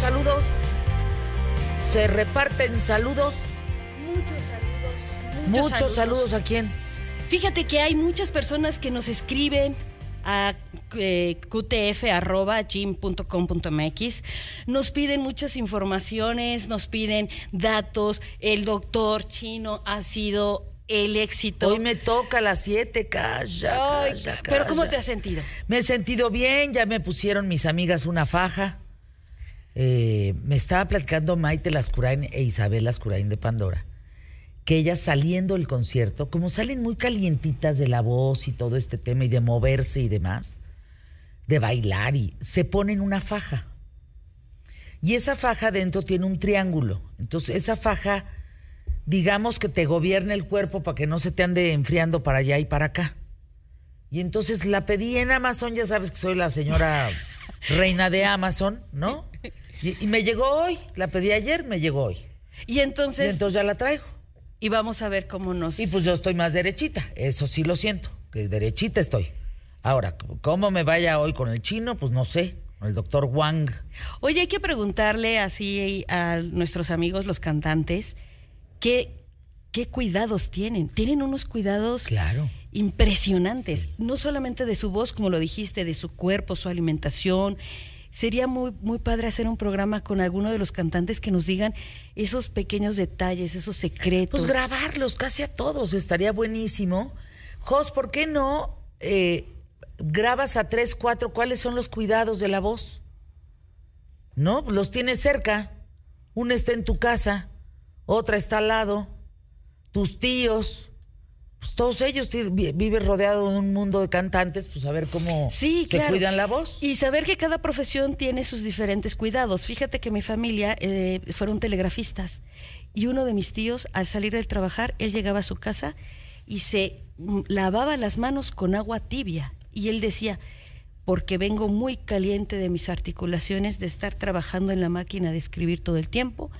Saludos. Se reparten saludos. Muchos saludos. Muchos, saludos. a quién. Fíjate que hay muchas personas que nos escriben a eh, qtf.gym.com.mx. Nos piden muchas informaciones, nos piden datos. El doctor chino ha sido el éxito. Hoy me toca a las 7, calla, calla, Pero ¿cómo te has sentido? Me he sentido bien, ya me pusieron mis amigas una faja. Eh, me estaba platicando Maite Lascurain e Isabel Lascurain de Pandora, que ellas saliendo del concierto, como salen muy calientitas de la voz y todo este tema y de moverse y demás, de bailar y se ponen una faja. Y esa faja dentro tiene un triángulo. Entonces esa faja, digamos que te gobierna el cuerpo para que no se te ande enfriando para allá y para acá. Y entonces la pedí en Amazon, ya sabes que soy la señora reina de Amazon, ¿no? Y, y me llegó hoy, la pedí ayer, me llegó hoy. Y Y entonces, entonces ya la traigo. y vamos a ver cómo nos... Y pues yo estoy más derechita, eso sí lo siento, que derechita estoy. Ahora, ¿cómo me vaya hoy con el chino? Pues no sé, con el doctor Wang. Oye, hay que preguntarle así a nuestros amigos, los cantantes, ¿qué, qué cuidados tienen? Tienen unos cuidados Claro. impresionantes, Sí. no solamente de su voz, como lo dijiste, de su cuerpo, su alimentación. Sería muy, muy padre hacer un programa con alguno de los cantantes que nos digan esos pequeños detalles, esos secretos. Pues grabarlos casi a todos, estaría buenísimo. Jos, ¿por qué no eh, grabas a tres, cuatro? ¿Cuáles son los cuidados de la voz? ¿No? Los tienes cerca. Una está en tu casa, otra está al lado, tus tíos. Pues todos ellos ti- vi- vives rodeado de un mundo de cantantes, pues a ver cómo Sí, se claro. cuidan la voz. Y saber que cada profesión tiene sus diferentes cuidados. Fíjate que mi familia eh, fueron telegrafistas y uno de mis tíos, al salir del trabajar, él llegaba a su casa y se mm, lavaba las manos con agua tibia. Y él decía, porque vengo muy caliente de mis articulaciones de estar trabajando en la máquina de escribir todo el tiempo.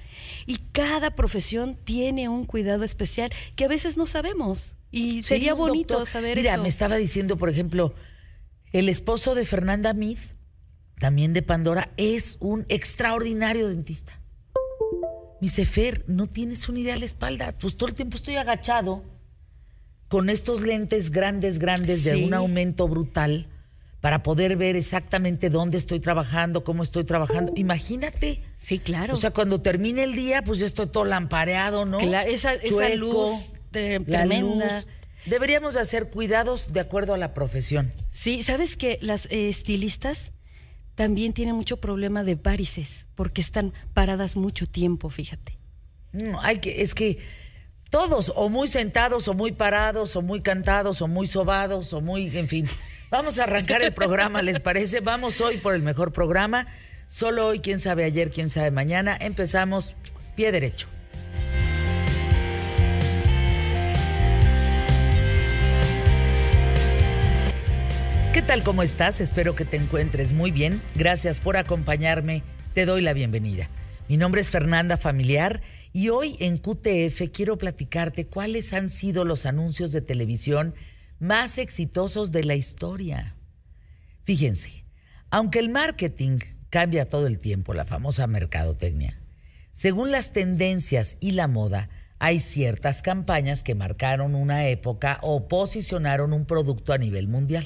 Y cada profesión tiene un cuidado especial que a veces no sabemos. Y sería bonito doctor. saber Mira, eso. me estaba diciendo, por ejemplo, el esposo de Fernanda Mead, también de Pandora, es un extraordinario dentista. Me dice, Fer, no tienes una idea de la espalda. Pues todo el tiempo estoy agachado con estos lentes grandes, grandes, de un aumento brutal para poder ver exactamente dónde estoy trabajando, cómo estoy trabajando. Imagínate. Sí, claro. O sea, cuando termine el día, pues ya estoy todo lampareado, ¿no? Esa- luz de- la tremenda. luz. Deberíamos de hacer cuidados de acuerdo a la profesión. Sí, ¿sabes que las eh, estilistas también tienen mucho problema de varices porque están paradas mucho tiempo, fíjate? No, hay que, es que todos, o muy sentados, o muy parados, o muy cantados, o muy sobados, o muy, en fin. Vamos a arrancar el programa, ¿les parece? Vamos hoy por el mejor programa. Solo hoy, quién sabe ayer, quién sabe mañana. Empezamos pie derecho. ¿Qué tal? ¿Cómo estás? Espero que te encuentres muy bien. Gracias por acompañarme. Te doy la bienvenida. Mi nombre es Fernanda Familiar y hoy en QTF quiero platicarte cuáles han sido los anuncios de televisión más exitosos de la historia. Fíjense, aunque el marketing cambia todo el tiempo, la famosa mercadotecnia, según las tendencias y la moda, hay ciertas campañas que marcaron una época o posicionaron un producto a nivel mundial.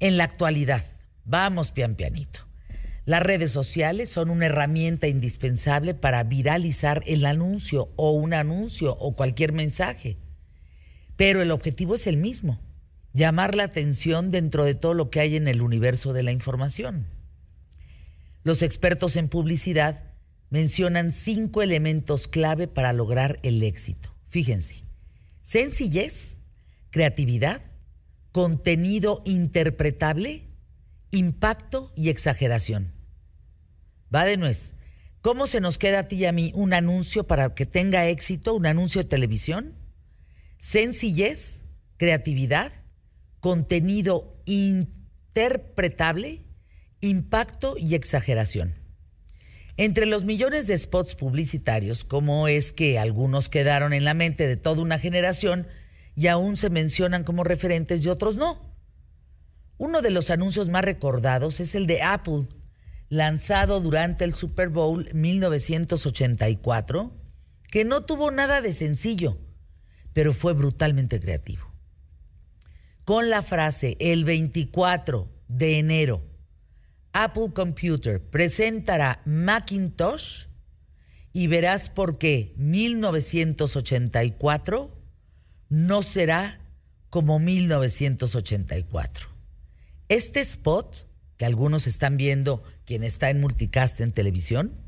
En la actualidad, vamos pian pianito. Las redes sociales son una herramienta indispensable para viralizar el anuncio o un anuncio o cualquier mensaje. Pero el objetivo es el mismo, llamar la atención dentro de todo lo que hay en el universo de la información. Los expertos en publicidad mencionan cinco elementos clave para lograr el éxito. Fíjense, sencillez, creatividad, contenido interpretable, impacto y exageración. Va de nuez. ¿Cómo se nos queda a ti y a mí un anuncio para que tenga éxito, un anuncio de televisión? Sencillez, creatividad, contenido interpretable, impacto y exageración. Entre los millones de spots publicitarios, ¿cómo es que algunos quedaron en la mente de toda una generación y aún se mencionan como referentes y otros no? Uno de los anuncios más recordados es el de Apple, lanzado durante el Super Bowl 1984, que no tuvo nada de sencillo, pero fue brutalmente creativo. Con la frase el 24 de enero, Apple Computer presentará Macintosh y verás por qué 1984 no será como 1984. Este spot, que algunos están viendo, quien está en multicast en televisión,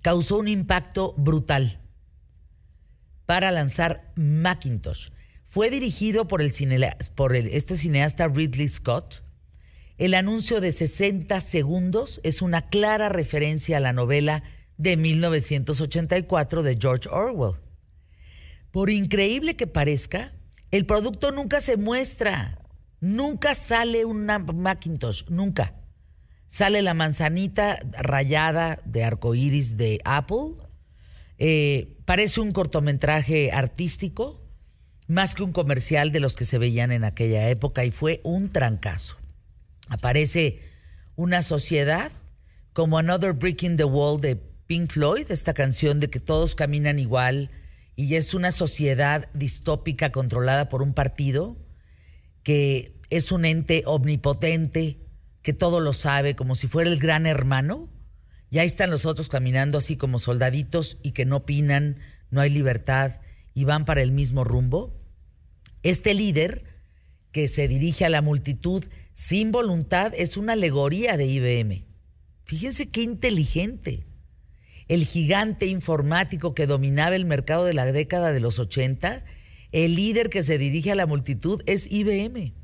causó un impacto brutal para lanzar Macintosh. Fue dirigido por, el este cineasta Ridley Scott. El anuncio de 60 segundos es una clara referencia a la novela de 1984 de George Orwell. Por increíble que parezca, el producto nunca se muestra. Nunca sale una Macintosh, nunca. Sale la manzanita rayada de arcoíris de Apple. Eh, parece un cortometraje artístico, más que un comercial de los que se veían en aquella época, y fue un trancazo. Aparece una sociedad como Another Brick in the Wall de Pink Floyd, esta canción de que todos caminan igual, y es una sociedad distópica controlada por un partido que es un ente omnipotente, que todo lo sabe, como si fuera el gran hermano. Y ahí están los otros caminando así como soldaditos y que no opinan, no hay libertad y van para el mismo rumbo. Este líder que se dirige a la multitud sin voluntad es una alegoría de IBM. Fíjense qué inteligente. El gigante informático que dominaba el mercado de la década de los 80, el líder que se dirige a la multitud es IBM.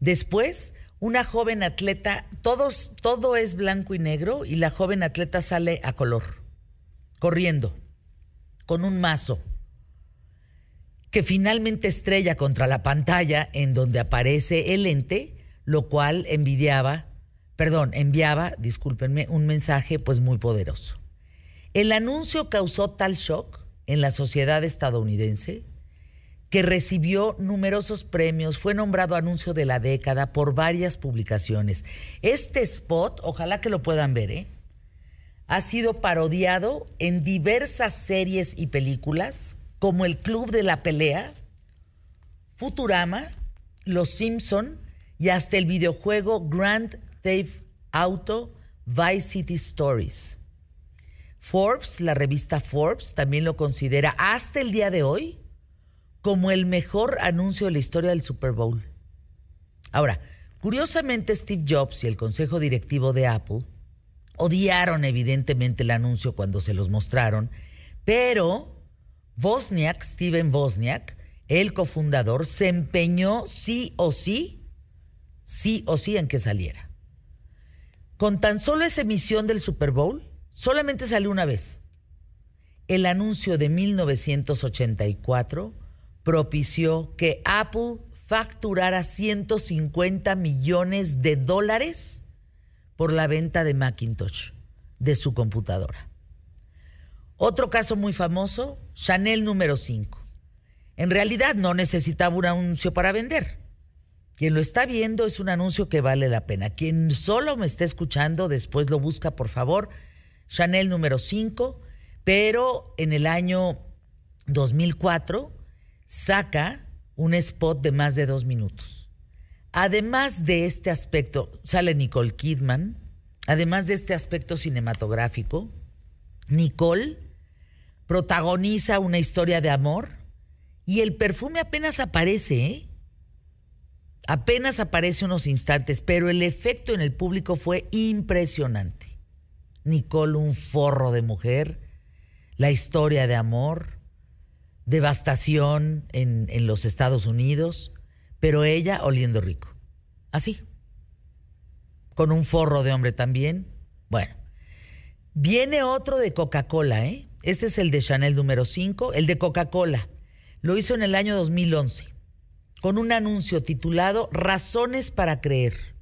Después, una joven atleta, todos, todo es blanco y negro y la joven atleta sale a color, corriendo, con un mazo, que finalmente estrella contra la pantalla en donde aparece el ente, lo cual envidiaba, perdón, enviaba, discúlpenme, un mensaje pues muy poderoso. El anuncio causó tal shock en la sociedad estadounidense que recibió numerosos premios, fue nombrado anuncio de la década por varias publicaciones. Este spot, ojalá que lo puedan ver, ¿eh? ha sido parodiado en diversas series y películas, como El Club de la Pelea, Futurama, Los Simpson y hasta el videojuego Grand Theft Auto Vice City Stories. Forbes, la revista Forbes, también lo considera hasta el día de hoy como el mejor anuncio de la historia del Super Bowl. Ahora, curiosamente Steve Jobs y el consejo directivo de Apple odiaron evidentemente el anuncio cuando se los mostraron, pero Wozniak, Steven Wozniak, el cofundador, se empeñó sí o sí, sí o sí en que saliera. Con tan solo esa emisión del Super Bowl, solamente salió una vez. El anuncio de 1984 propició que Apple facturara 150 millones de dólares por la venta de Macintosh, de su computadora. Otro caso muy famoso, Chanel número 5. En realidad no necesitaba un anuncio para vender. Quien lo está viendo es un anuncio que vale la pena. Quien solo me está escuchando, después lo busca, por favor. Chanel número 5, pero en el año 2004 saca un spot de más de dos minutos. Además de este aspecto, sale Nicole Kidman, además de este aspecto cinematográfico, Nicole protagoniza una historia de amor y el perfume apenas aparece, ¿eh? Apenas aparece unos instantes, pero el efecto en el público fue impresionante. Nicole, un forro de mujer, la historia de amor, devastación en, en los Estados Unidos, pero ella oliendo rico. Así. Con un forro de hombre también. Bueno. Viene otro de Coca-Cola, ¿eh? Este es el de Chanel número 5, el de Coca-Cola. Lo hizo en el año 2011, con un anuncio titulado Razones para creer.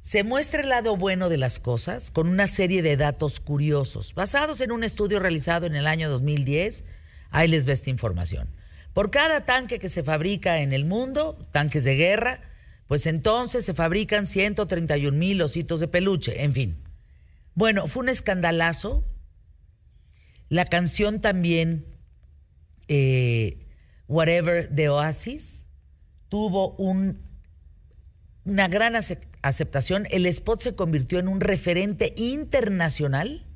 Se muestra el lado bueno de las cosas con una serie de datos curiosos, basados en un estudio realizado en el año 2010 Ahí les ve esta información. Por cada tanque que se fabrica en el mundo, tanques de guerra, Pues entonces se fabrican 131 mil ositos de peluche, en fin. Bueno, fue un escandalazo. La canción también, eh, Whatever de Oasis, tuvo un, una gran aceptación. El spot se convirtió en un referente internacional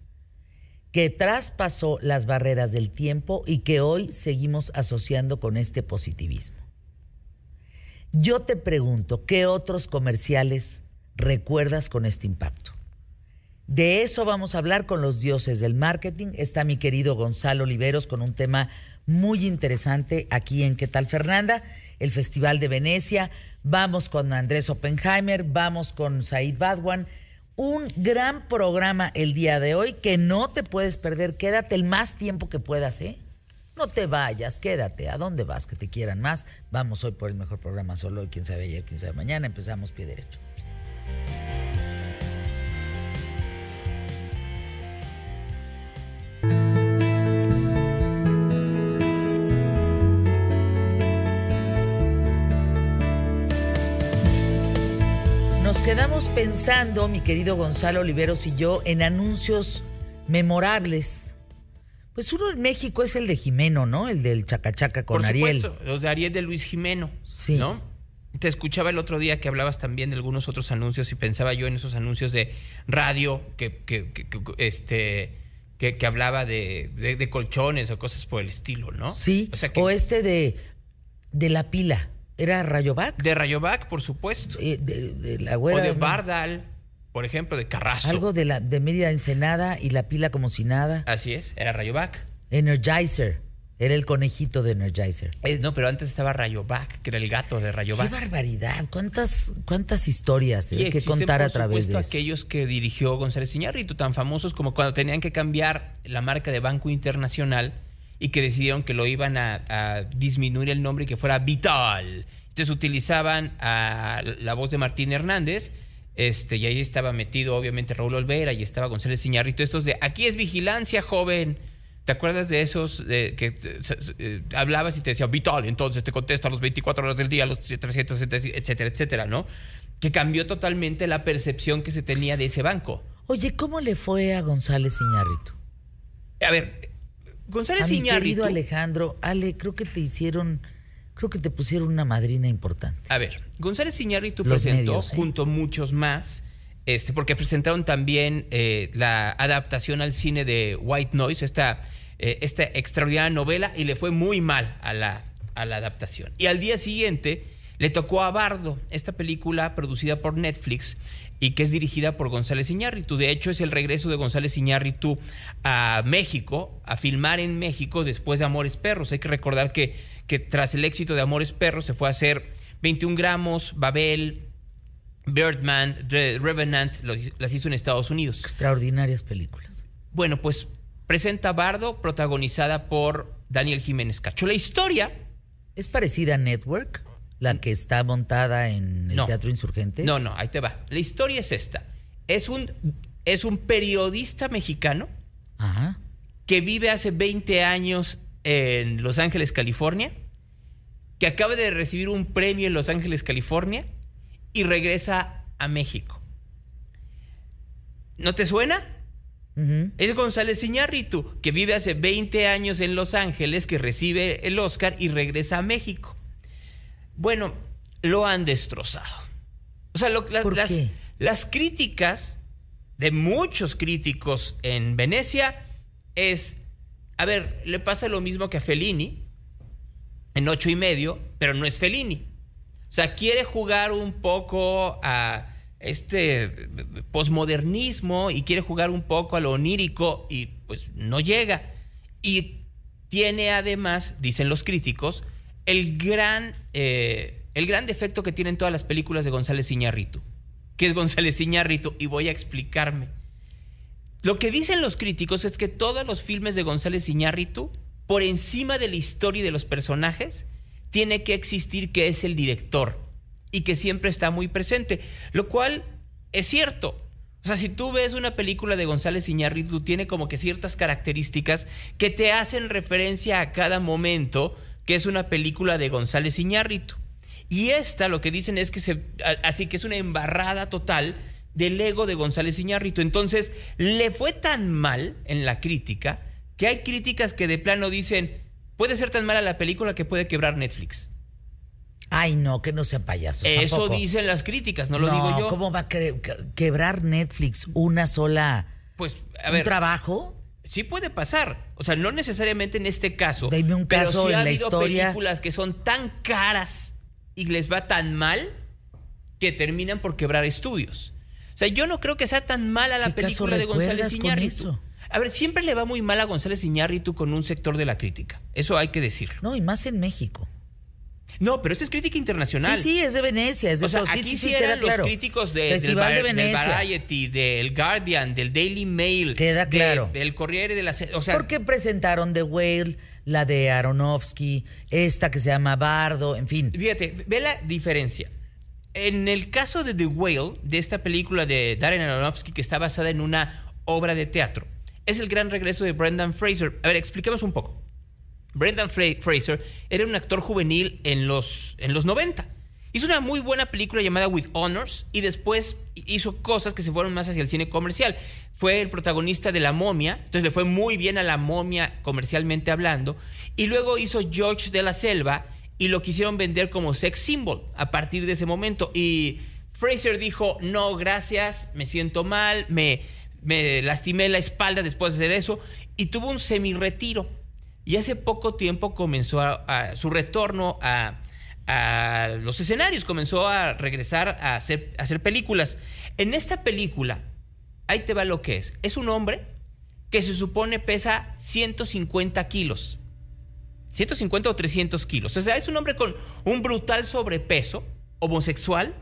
que traspasó las barreras del tiempo y que hoy seguimos asociando con este positivismo. Yo te pregunto, ¿qué otros comerciales recuerdas con este impacto? De eso vamos a hablar con los dioses del marketing. Está mi querido Gonzalo Oliveros con un tema muy interesante aquí en ¿Qué tal Fernanda? El Festival de Venecia. Vamos con Andrés Oppenheimer, vamos con Said Badwan. Un gran programa el día de hoy que no te puedes perder. Quédate el más tiempo que puedas, ¿eh? No te vayas, quédate. ¿A dónde vas? Que te quieran más. Vamos hoy por el mejor programa solo hoy, quién sabe ayer, quién sabe mañana. Empezamos pie derecho. Quedamos pensando, mi querido Gonzalo Oliveros y yo, en anuncios memorables pues uno en México es el de Jimeno, ¿no? El del Chacachaca con Por Ariel. Supuesto, los de Ariel de Luis Jimeno. Sí. ¿No? Te escuchaba el otro día que hablabas también de algunos otros anuncios y pensaba yo en esos anuncios de radio que, que, que, este, que, hablaba de, de, colchones o cosas por el estilo, ¿no? Sí. O, este de, de la pila. ¿Era Rayovac? De Rayovac, por supuesto. Eh, de, la güera, O de Bardal por ejemplo, de Carrasco. Algo de la de media Ensenada y la pila como si nada. Así es, era Rayovac. Energizer. Era el conejito de Energizer. no, pero antes estaba Rayovac, que era el gato de Rayovac. ¡Qué barbaridad! ¿Cuántas, cuántas historias hay eh, que contar a través de eso? aquellos que dirigió González Iñárritu, tan famosos como cuando tenían que cambiar la marca de Banco Internacional y que decidieron que lo iban a, a disminuir el nombre y que fuera Vital. Entonces utilizaban a la voz de Martín Hernández este, y ahí estaba metido, obviamente, Raúl Olvera y estaba González Iñárritu. Estos de aquí es vigilancia, joven. ¿Te acuerdas de esos de, que eh, hablabas y te decía vital? Entonces te contesta a los 24 horas del día, a los 370, etcétera, etcétera, ¿no? Que cambió totalmente la percepción que se tenía de ese banco. Oye, ¿cómo le fue a González Iñárritu? A ver, González. Mi querido Alejandro, Ale, creo que te hicieron creo que te pusieron una madrina importante. A ver, González Iñárritu presentó, ¿eh? junto a muchos más, este, porque presentaron también eh, la adaptación al cine de White Noise, esta, eh, esta extraordinaria novela, y le fue muy mal a la, a la adaptación. Y al día siguiente le tocó a Bardo, esta película producida por Netflix, y que es dirigida por González Iñárritu. De hecho, es el regreso de González Iñárritu a México, a filmar en México después de Amores Perros. Hay que recordar que, que tras el éxito de Amores Perros se fue a hacer 21 gramos, Babel, Birdman, Revenant, las hizo en Estados Unidos. Extraordinarias películas. Bueno, pues presenta Bardo, protagonizada por Daniel Jiménez Cacho. La historia... ¿Es parecida a Network? La que está montada en el Teatro Insurgentes? No, no, ahí te va. La historia es esta. Es un, es un periodista mexicano que vive hace 20 años en Los Ángeles, California, que acaba de recibir un premio en Los Ángeles, California, y regresa a México. ¿No te suena? Es González Iñárritu, que vive hace 20 años en Los Ángeles, que recibe el Oscar y regresa a México. Bueno, lo han destrozado. O sea, las, las críticas de muchos críticos en Venecia es, a ver, le pasa lo mismo que a Fellini en ocho y medio, pero no es Fellini. O sea, quiere jugar un poco a este posmodernismo y quiere jugar un poco a lo onírico y pues no llega. Y tiene además, dicen los críticos, el gran, eh, el gran defecto que tienen todas las películas de González Iñárritu. ¿Qué es González Iñárritu? Y voy a explicarme. Lo que dicen los críticos es que todos los filmes de González Iñárritu, por encima de la historia y de los personajes, tiene que existir que es el director y que siempre está muy presente, lo cual es cierto. O sea, si tú ves una película de González Iñárritu, tiene como que ciertas características que te hacen referencia a cada momento que es una película de González Iñárritu. Y esta lo que dicen es que se. Así que es una embarrada total del ego de González Iñárritu. Entonces, le fue tan mal en la crítica que hay críticas que de plano dicen: puede ser tan mala la película que puede quebrar Netflix. Ay, no, que no sean payasos. Eso dicen las críticas, no lo digo yo. ¿Cómo va a quebrar Netflix una sola. Pues, a ver. ¿Un trabajo? Sí puede pasar. O sea, no necesariamente en este caso. Dime un caso pero en ha la habido historia. películas que son tan caras y les va tan mal que terminan por quebrar estudios. O sea, yo no creo que sea tan mala la película de González Iñárritu. A ver, siempre le va muy mal a González Iñárritu con un sector de la crítica. Eso hay que decirlo. No, y más en México. No, pero esto es crítica internacional. Sí, sí, es de Venecia. Es de o sea, aquí sí, sí, queda los claro. críticos de, Festival del, de Venecia. del Variety, del Guardian, del Daily Mail. Queda de- claro. del Corriere de la... O sea, Porque presentaron The Whale, la de Aronofsky, esta que se llama Bardo, en fin. Fíjate, ve la diferencia. En el caso de The Whale, de esta película de Darren Aronofsky que está basada en una obra de teatro, es el gran regreso de Brendan Fraser. A ver, expliquemos un poco. Brendan Fra- Fraser era un actor juvenil en los, en los 90. Hizo una muy buena película llamada With Honors y después hizo cosas que se fueron más hacia el cine comercial. Fue el protagonista de La Momia, entonces le fue muy bien a La Momia comercialmente hablando. Y luego hizo George de la Selva y lo quisieron vender como sex symbol a partir de ese momento. Y Fraser dijo, no, gracias, me siento mal, me, me lastimé la espalda después de hacer eso y tuvo un semi-retiro. Y hace poco tiempo comenzó a- su retorno a, los escenarios, comenzó a regresar a hacer, películas. En esta película, ahí te va lo que es. Es un hombre que se supone pesa 150 kilos. 150 o 300 kilos. O sea, es un hombre con un brutal sobrepeso, homosexual,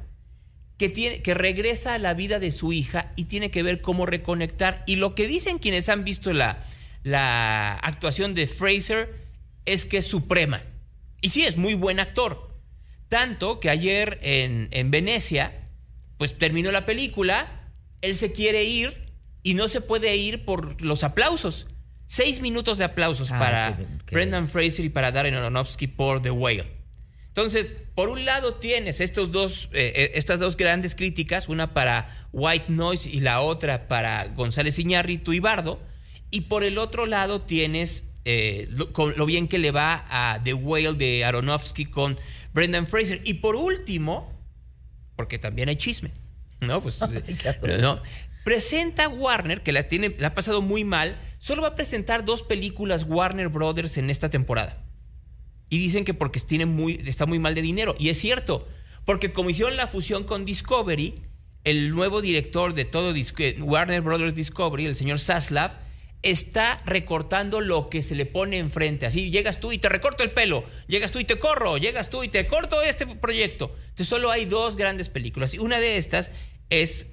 que regresa a la vida de su hija y tiene que ver cómo reconectar. Y lo que dicen quienes han visto la, la actuación de Fraser es que es suprema. Y sí, es muy buen actor. Tanto que ayer en, en Venecia, pues terminó la película, él se quiere ir y no se puede ir por los aplausos. Seis minutos de aplausos Ah, para qué- qué Brendan. Fraser y para Darren Aronofsky por The Whale. Entonces, por un lado tienes estos dos, eh, eh, estas dos grandes críticas, una para White Noise y la otra para González Iñárritu y Bardo, y por el otro lado tienes eh, lo, con lo bien que le va a The Whale de Aronofsky con Brendan Fraser. Y por último, porque también hay chisme, ¿no? Pues, Ay, no. Presenta Warner, que la, tiene, la ha pasado muy mal, solo va a presentar dos películas Warner Brothers en esta temporada. Y dicen que porque tiene muy, está muy mal de dinero. Y es cierto, porque como hicieron la fusión con Discovery, el nuevo director de todo Warner Brothers Discovery, el señor Saslav, está recortando lo que se le pone enfrente. Así llegas tú y te recorto el pelo, llegas tú y te corro, llegas tú y te corto este proyecto. Entonces solo hay dos grandes películas. Y una de estas es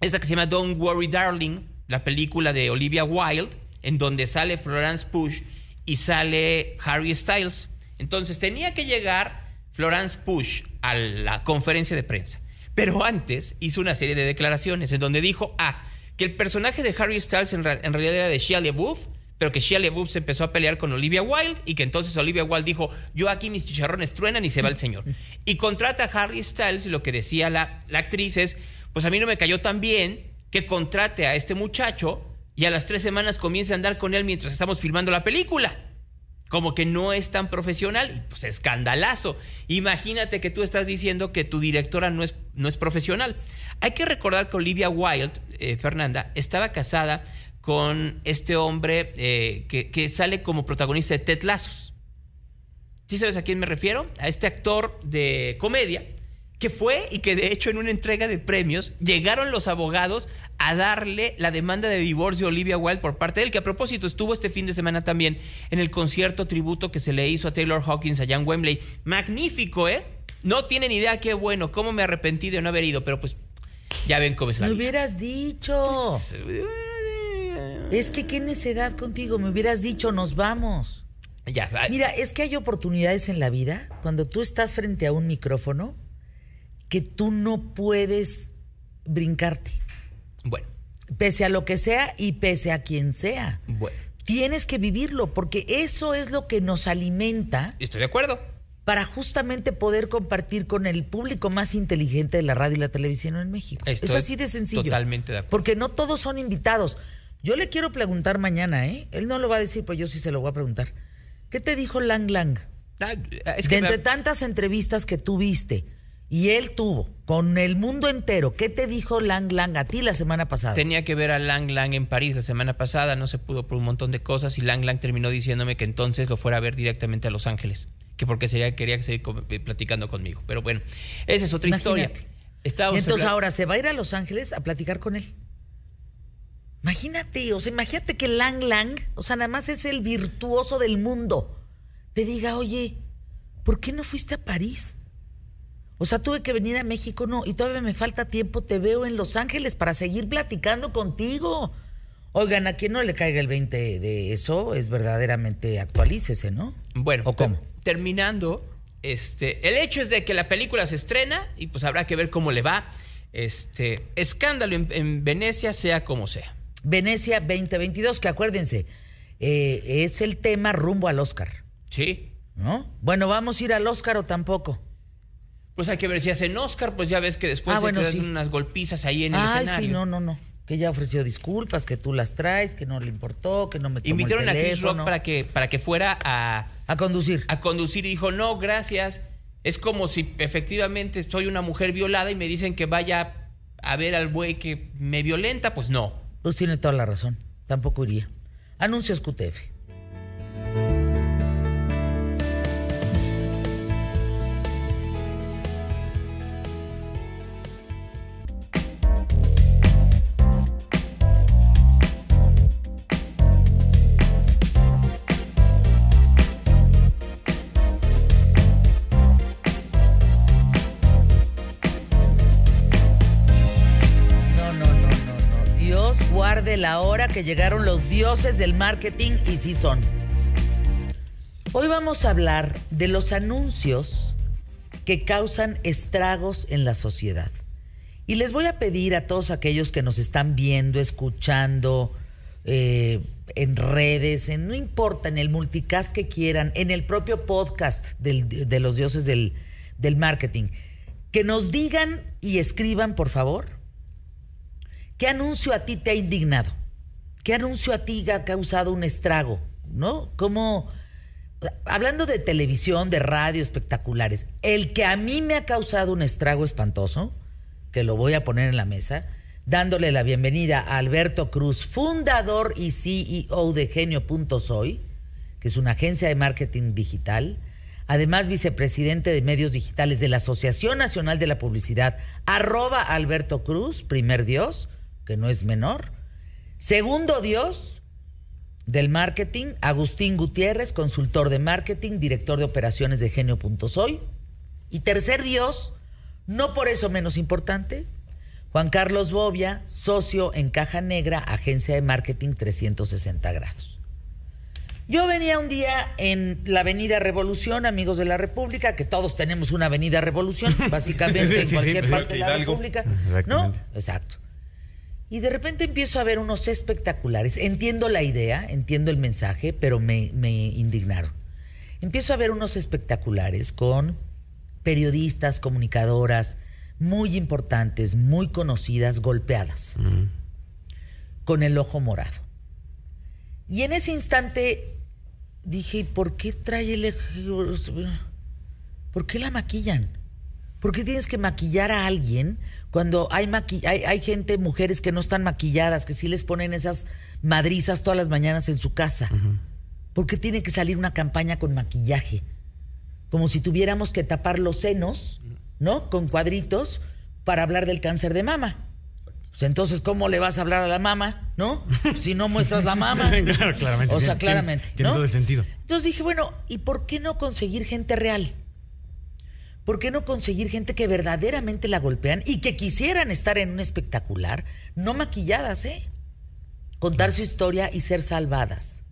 esta que se llama Don't Worry Darling, la película de Olivia Wilde, en donde sale Florence Push y sale Harry Styles. Entonces tenía que llegar Florence Push a la conferencia de prensa. Pero antes hizo una serie de declaraciones en donde dijo, ah, que el personaje de Harry Styles en, realidad era de Shia LaBeouf, pero que Shia LaBeouf se empezó a pelear con Olivia Wilde y que entonces Olivia Wilde dijo, yo aquí mis chicharrones truenan y se va el señor. Y contrata a Harry Styles y lo que decía la, la actriz es, pues a mí no me cayó tan bien que contrate a este muchacho y a las tres semanas comience a andar con él mientras estamos filmando la película. Como que no es tan profesional pues escandalazo. Imagínate que tú estás diciendo que tu directora no es, no es profesional. Hay que recordar que Olivia Wilde, eh, Fernanda, estaba casada con este hombre eh, que, que sale como protagonista de Ted Lazos. ¿Sí sabes a quién me refiero? A este actor de comedia que fue y que de hecho en una entrega de premios llegaron los abogados a darle la demanda de divorcio a Olivia Wilde por parte de él, que a propósito estuvo este fin de semana también en el concierto tributo que se le hizo a Taylor Hawkins allá en Wembley. Magnífico, ¿eh? No tienen idea qué bueno, cómo me arrepentí de no haber ido, pero pues ya ven cómo es la Me vida. hubieras dicho. Es que qué necedad contigo. Me hubieras dicho, nos vamos. Ya, Mira, es que hay oportunidades en la vida cuando tú estás frente a un micrófono que tú no puedes brincarte, bueno, pese a lo que sea y pese a quien sea. bueno, Tienes que vivirlo porque eso es lo que nos alimenta estoy de acuerdo. para justamente poder compartir con el público más inteligente de la radio y la televisión en México. es así de sencillo. Totalmente de acuerdo. Porque no todos son invitados. Yo le quiero preguntar mañana, ¿eh? Él no lo va a decir, pues yo sí se lo voy a preguntar. ¿Qué te dijo Lang Lang? Ah, es que de entre tantas entrevistas que tuviste y él tuvo con el mundo entero, ¿qué te dijo Lang Lang a ti la semana pasada? Tenía que ver a Lang Lang en París la semana pasada, no se pudo por un montón de cosas y Lang Lang terminó diciéndome que entonces lo fuera a ver directamente a Los Ángeles, que porque sería, quería seguir eh, platicando conmigo. Pero bueno, esa es otra historia. entonces ahora se va a ir a Los Ángeles a platicar con él. Imagínate, o sea, imagínate que Lang Lang, o sea, nada más es el virtuoso del mundo, te diga, oye, ¿por qué no fuiste a París? O sea, tuve que venir a México, no, y todavía me falta tiempo, te veo en Los Ángeles para seguir platicando contigo. Oigan, a quien no le caiga el 20 de eso, es verdaderamente actualícese, ¿no? Bueno, ¿O cómo? terminando, este, el hecho es de que la película se estrena y pues habrá que ver cómo le va. Este, escándalo en Venecia, sea como sea. Venecia 2022, que acuérdense, eh, es el tema rumbo al Oscar. Sí. ¿No? Bueno, ¿vamos a ir al Oscar o tampoco? Pues hay que ver si hacen Oscar, pues ya ves que después ah, se unas golpizas ahí en el Ay, sí, no, no, no. Que ella ofreció disculpas, que tú las traes, que no le importó, que no me tomó Invitaron a Chris Rock para que, para que fuera a... A conducir. A conducir y dijo, no, gracias. Es como si efectivamente soy una mujer violada y me dicen que vaya a ver al buey que me violenta, pues no. Pues tiene toda la razón. Tampoco iría. Anuncios QTF. Que llegaron los dioses del marketing y sí son. Hoy vamos a hablar de los anuncios que causan estragos en la sociedad. Y les voy a pedir a todos aquellos que nos están viendo, escuchando eh, en redes, en no importa, en el multicast que quieran, en el propio podcast de los dioses del, del marketing, que nos digan y escriban, por favor, ¿Qué anuncio a ti te ha indignado? ¿Qué anuncio a ti ha causado un estrago? ¿No? Como, hablando de televisión, de radio, espectaculares, el que a mí me ha causado un estrago espantoso, que lo voy a poner en la mesa, dándole la bienvenida a Alberto Cruz, fundador y CEO de Genio.soy, que es una agencia de marketing digital, además vicepresidente de medios digitales de la Asociación Nacional de la Publicidad, arroba Alberto Cruz, primer Dios, que no es menor. Segundo Dios del marketing, Agustín Gutiérrez, consultor de marketing, director de operaciones de Genio.soy. Y tercer Dios, no por eso menos importante, Juan Carlos Bobia, socio en Caja Negra, agencia de marketing 360 grados. Yo venía un día en la Avenida Revolución, amigos de la República, que todos tenemos una Avenida Revolución, básicamente en cualquier parte de la República. ¿No? Exacto. Y de repente empiezo a ver unos espectaculares. Entiendo la idea, entiendo el mensaje, pero me, me indignaron. Empiezo a ver unos espectaculares con periodistas, comunicadoras muy importantes, muy conocidas, golpeadas, con el ojo morado. Y en ese instante dije, ¿por qué trae el... ¿Por qué la maquillan? ¿Por qué tienes que maquillar a alguien cuando hay, hay, gente, mujeres que no están maquilladas, que sí les ponen esas madrizas todas las mañanas en su casa. ¿Por qué tiene que salir una campaña con maquillaje? Como si tuviéramos que tapar los senos, ¿no? Con cuadritos para hablar del cáncer de mama. Pues entonces, ¿cómo le vas a hablar a la mama, no? Si no muestras la mama. claro, claramente. O sea, claramente. Tiene, todo el sentido. Entonces dije, bueno, ¿y por qué no conseguir gente real? ¿Por qué no conseguir gente que verdaderamente la golpean y que quisieran estar en un espectacular, no maquilladas, eh? Contar su historia y ser salvadas.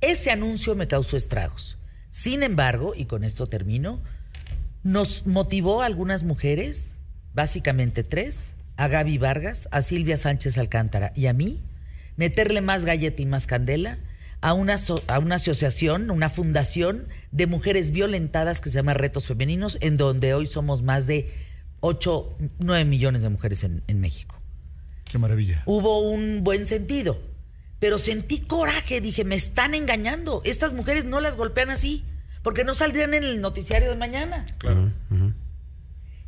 Ese anuncio me causó estragos. Sin embargo, y con esto termino, nos motivó a algunas mujeres, básicamente tres, a Gaby Vargas, a Silvia Sánchez Alcántara y a mí, meterle más galleta y más candela a una, a una asociación, una fundación de mujeres violentadas que se llama Retos Femeninos, en donde hoy somos más de 8, 9 millones de mujeres en, en México. Qué maravilla. Hubo un buen sentido, pero sentí coraje, dije, me están engañando, estas mujeres no las golpean así, porque no saldrían en el noticiario de mañana. Claro.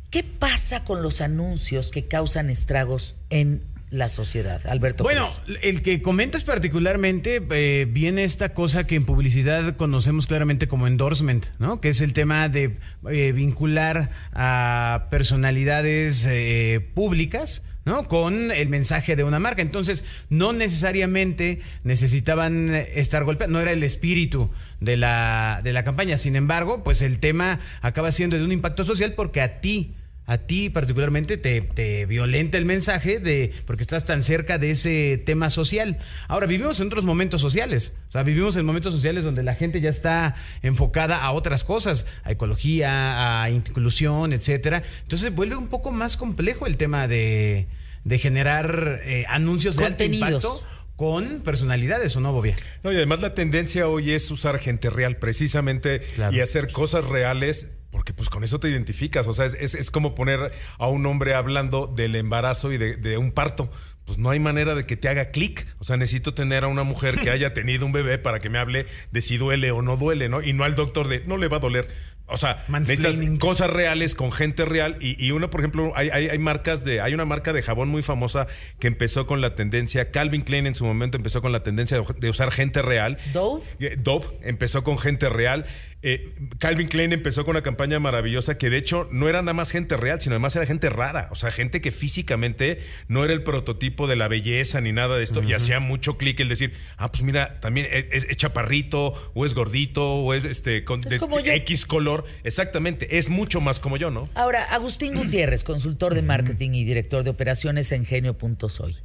¿Qué pasa con los anuncios que causan estragos en la sociedad, Alberto? Bueno, Cruz? el que comentas particularmente eh, viene esta cosa que en publicidad conocemos claramente como endorsement, ¿no? Que es el tema de eh, vincular a personalidades eh, públicas. ¿no? Con el mensaje de una marca. Entonces, no necesariamente necesitaban estar golpeados, no era el espíritu de la, de la campaña. Sin embargo, pues el tema acaba siendo de un impacto social porque a ti, a ti particularmente te, te, violenta el mensaje de porque estás tan cerca de ese tema social. Ahora, vivimos en otros momentos sociales. O sea, vivimos en momentos sociales donde la gente ya está enfocada a otras cosas, a ecología, a inclusión, etcétera. Entonces vuelve un poco más complejo el tema de, de generar eh, anuncios de alto impacto con personalidades o no, Bobia. No, y además la tendencia hoy es usar gente real precisamente claro. y hacer cosas reales porque pues con eso te identificas, o sea, es, es, es, como poner a un hombre hablando del embarazo y de, de un parto. Pues no hay manera de que te haga clic. O sea, necesito tener a una mujer que haya tenido un bebé para que me hable de si duele o no duele, ¿no? Y no al doctor de no le va a doler. O sea, necesitas cosas reales con gente real. Y, y uno, por ejemplo, hay, hay, hay, marcas de. Hay una marca de jabón muy famosa que empezó con la tendencia. Calvin Klein en su momento empezó con la tendencia de, de usar gente real. Dove. Dove empezó con gente real. Eh, Calvin Klein empezó con una campaña maravillosa que de hecho no era nada más gente real, sino además era gente rara. O sea, gente que físicamente no era el prototipo de la belleza ni nada de esto. Uh -huh. Y hacía mucho clic el decir, ah, pues mira, también es, es, chaparrito, o es gordito, o es este con es de, como yo. X color. Exactamente, es mucho más como yo, ¿no? Ahora, Agustín Gutiérrez, consultor de marketing y director de operaciones en Genio.soy.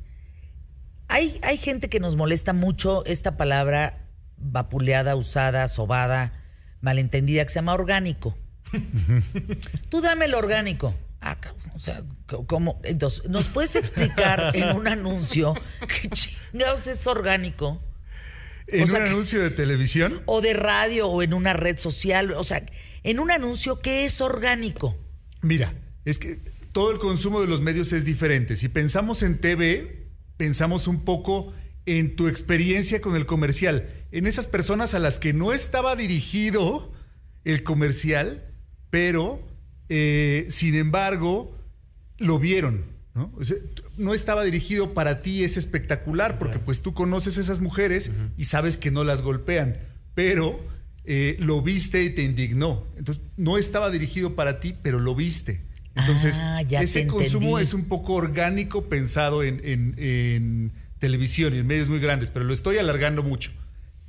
Hay, hay gente que nos molesta mucho esta palabra vapuleada, usada, sobada, malentendida, que se llama orgánico. Tú dame el orgánico. Ah, o sea, ¿cómo? Entonces, ¿nos puedes explicar en un anuncio qué chingados es orgánico? ¿En o sea, un anuncio de televisión? O de radio o en una red social. O sea, en un anuncio, ¿qué es orgánico? Mira, es que todo el consumo de los medios es diferente. Si pensamos en TV, pensamos un poco en tu experiencia con el comercial. En esas personas a las que no estaba dirigido el comercial, pero eh, sin embargo lo vieron. ¿no? O sea, no estaba dirigido para ti, es espectacular, porque pues tú conoces a esas mujeres uh -huh. y sabes que no las golpean, pero eh, lo viste y te indignó. Entonces, no estaba dirigido para ti, pero lo viste. Entonces, ah, ese consumo es un poco orgánico pensado en, en, en, televisión y en medios muy grandes, pero lo estoy alargando mucho.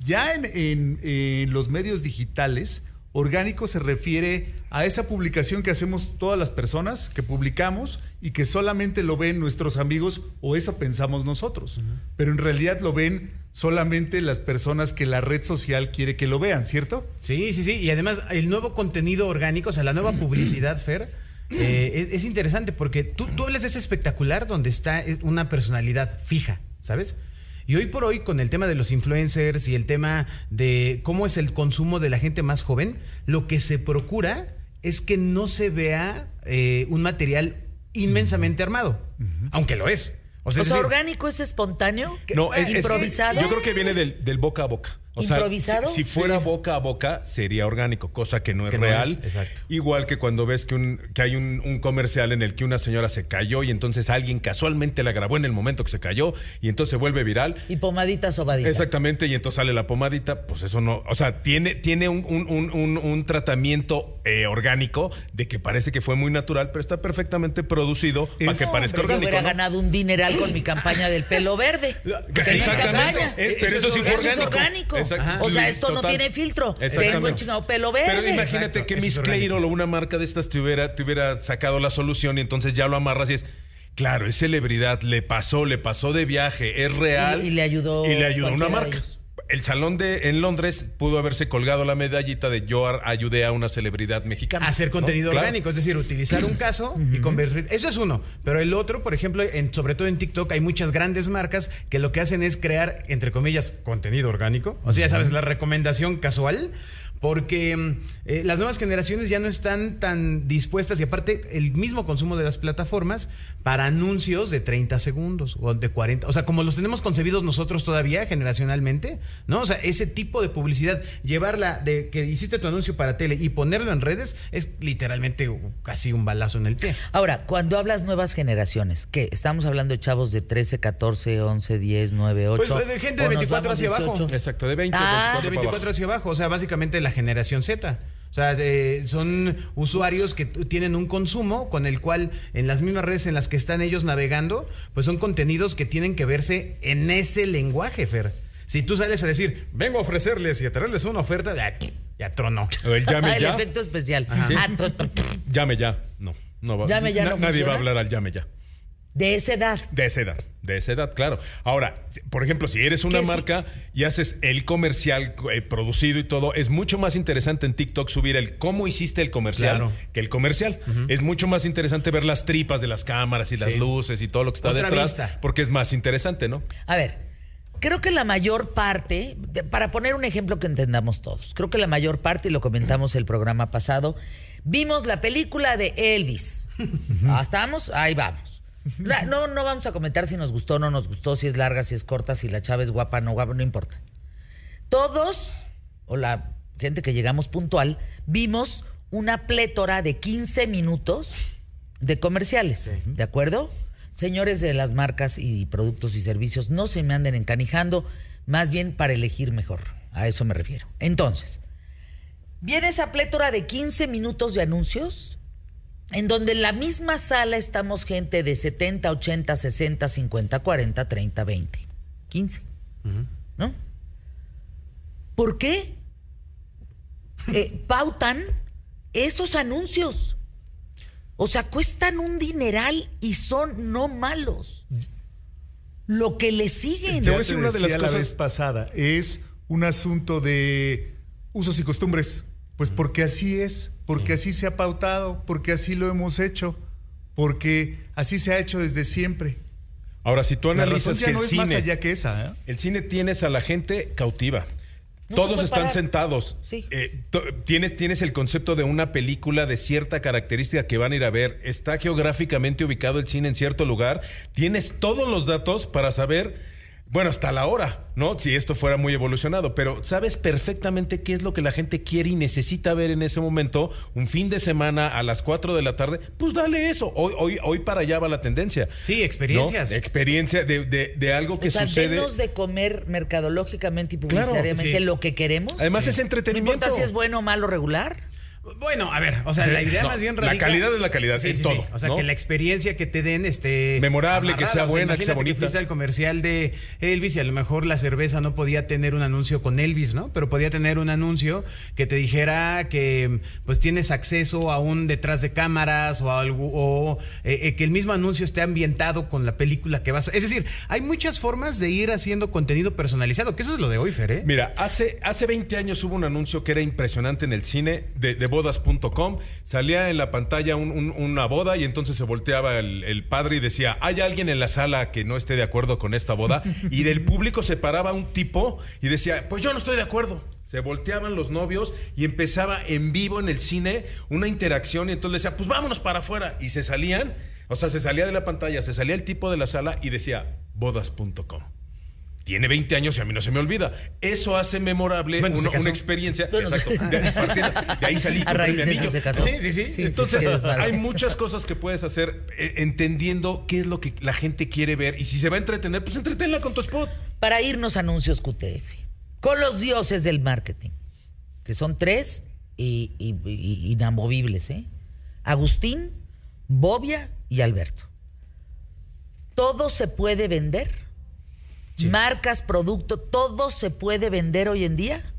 Ya en, en los medios digitales, orgánico se refiere a esa publicación que hacemos todas las personas, que publicamos y que solamente lo ven nuestros amigos o eso pensamos nosotros. Uh -huh. Pero en realidad lo ven solamente las personas que la red social quiere que lo vean, ¿cierto? Sí, sí, sí. Y además el nuevo contenido orgánico, o sea, la nueva publicidad, Fer, eh, es, es, interesante porque tú, tú hablas de ese espectacular donde está una personalidad fija, ¿sabes? Y hoy por hoy, con el tema de los influencers y el tema de cómo es el consumo de la gente más joven, lo que se procura es que no se vea eh, un material inmensamente armado, uh -huh. aunque lo es. O sea, o sea es decir, orgánico es espontáneo, no, es, improvisado. Es, yo creo que viene del, del boca a boca. O ¿Improvisado? Sea, si, si fuera sí. boca a boca, sería orgánico, cosa que no es que real. No es, Igual que cuando ves que, un, que hay un, un, comercial en el que una señora se cayó y entonces alguien casualmente la grabó en el momento que se cayó y entonces se vuelve viral. Y pomadita sobadita. Exactamente, y entonces sale la pomadita, pues eso no. O sea, tiene, tiene un, un, un tratamiento eh, orgánico de que parece que fue muy natural, pero está perfectamente producido es, para que parezca hombre, orgánico. Yo hubiera ¿no? ganado un dineral con mi campaña del pelo verde. Exactamente. Eh, pero eso, eso, sí fue eso orgánico. Es orgánico. O sea, esto Total. no tiene filtro. Tengo el chingado pelo verde. Pero imagínate Exacto. que Miss Clayrol o una marca de estas te hubiera, te hubiera sacado la solución y entonces ya lo amarras y es. Claro, es celebridad, le pasó, le pasó de viaje, es real. Y, y le ayudó. Y le ayudó una marca. Ellos. El salón de en Londres pudo haberse colgado la medallita de yo ayudé a una celebridad mexicana. Hacer contenido orgánico, es decir, utilizar un caso y convertir. Eso es uno. Pero el otro, por ejemplo, en, sobre todo en TikTok, hay muchas grandes marcas que lo que hacen es crear, entre comillas, contenido orgánico. O sea, ya sabes, la recomendación casual porque mm, eh, las nuevas generaciones ya no están tan dispuestas y aparte el mismo consumo de las plataformas para anuncios de 30 segundos o de 40, o sea, como los tenemos concebidos nosotros todavía generacionalmente, ¿no? O sea, ese tipo de publicidad, llevarla de que hiciste tu anuncio para tele y ponerlo en redes es literalmente casi un balazo en el pie. Ahora, cuando hablas nuevas generaciones, ¿qué? Estamos hablando de chavos de 13, 14, 11, 10, 9, 8. Pues de gente de 24 hacia abajo. Exacto, de 20 ah. de 24 hacia abajo, o sea, básicamente la generación Z. O sea, son usuarios que tienen un consumo con el cual en las mismas redes en las que están ellos navegando, pues son contenidos que tienen que verse en ese lenguaje, Fer. Si tú sales a decir, vengo a ofrecerles y a traerles una oferta, ya, ya tronó. El llame ya. El efecto especial. Ah, llame ya. No, no va. Llame ya Nadie va a hablar al llame ya. De esa edad. De esa edad, de esa edad, claro. Ahora, por ejemplo, si eres una marca y haces el comercial eh, producido y todo, es mucho más interesante en TikTok subir el cómo hiciste el comercial que el comercial. Es mucho más interesante ver las tripas de las cámaras y las luces y todo lo que está detrás, porque es más interesante, ¿no? A ver, creo que la mayor parte, para poner un ejemplo que entendamos todos, creo que la mayor parte, y lo comentamos el programa pasado, vimos la película de Elvis. Ah, ¿Estamos? Ahí vamos. No, no vamos a comentar si nos gustó o no nos gustó, si es larga, si es corta, si la chava es guapa o no guapa, no importa. Todos, o la gente que llegamos puntual, vimos una plétora de 15 minutos de comerciales, ¿de acuerdo? Señores de las marcas y productos y servicios, no se me anden encanijando, más bien para elegir mejor. A eso me refiero. Entonces, viene esa plétora de 15 minutos de anuncios en donde en la misma sala estamos gente de 70, 80, 60, 50, 40, 30, 20, 15. ¿No? ¿Por qué eh, pautan esos anuncios? O sea, cuestan un dineral y son no malos. Lo que le siguen. Te voy a decir una de las cosas la vez pasada. Es un asunto de usos y costumbres. Pues porque así es, porque así se ha pautado, porque así lo hemos hecho, porque así se ha hecho desde siempre. Ahora, si tú analizas que el cine, más allá que esa, ¿eh? el cine tienes a la gente cautiva. Todos están sentados. Sí. Eh, tienes, tienes el concepto de una película de cierta característica que van a ir a ver. Está geográficamente ubicado el cine en cierto lugar. Tienes todos los datos para saber bueno, hasta la hora, ¿no? Si esto fuera muy evolucionado, pero sabes perfectamente qué es lo que la gente quiere y necesita ver en ese momento, un fin de semana a las 4 de la tarde, pues dale eso. Hoy, hoy, hoy para allá va la tendencia. Sí, experiencias. Experiencia de, de, algo que o sea, sucede. de comer mercadológicamente y publicitariamente lo que queremos. Además es entretenimiento. No importa si es bueno o malo regular. Bueno, a ver, o sea, la idea más bien radica... La calidad es la calidad, sí, es todo. O sea, que la experiencia que te den esté... Memorable, que sea buena, que sea bonita. Que fuiste al comercial de Elvis y a lo mejor la cerveza no podía tener un anuncio con Elvis, ¿no? Pero podía tener un anuncio que te dijera que pues tienes acceso a un detrás de cámaras o algo, o eh, eh, que el mismo anuncio esté ambientado con la película que vas a... Es decir, hay muchas formas de ir haciendo contenido personalizado, que eso es lo de hoy, Fer, ¿eh? Mira, hace, hace 20 años hubo un anuncio que era impresionante en el cine de, de bodas.com, salía en la pantalla una boda y entonces se volteaba el, padre y decía, ¿hay alguien en la sala que no esté de acuerdo con esta boda? Y del público se paraba un tipo y decía, pues yo no estoy de acuerdo. Se volteaban los novios y empezaba en vivo en el cine una interacción y entonces decía, pues vámonos para afuera. Y se salían, o sea, se salía de la pantalla, se salía el tipo de la sala y decía, bodas.com tiene 20 años y a mí no se me olvida. Eso hace memorable una, experiencia. exacto. De, ahí salí. A raíz de eso se casó. Sí, sí, sí. Entonces, hay muchas cosas que puedes hacer eh, entendiendo qué es lo que la gente quiere ver. Y si se va a entretener, pues entretenla con tu spot. Para irnos a anuncios QTF. Con los dioses del marketing. Que son tres y, inamovibles, ¿eh? Agustín, Bobia y Alberto. Todo se puede vender marcas, producto, todo se puede vender hoy en día.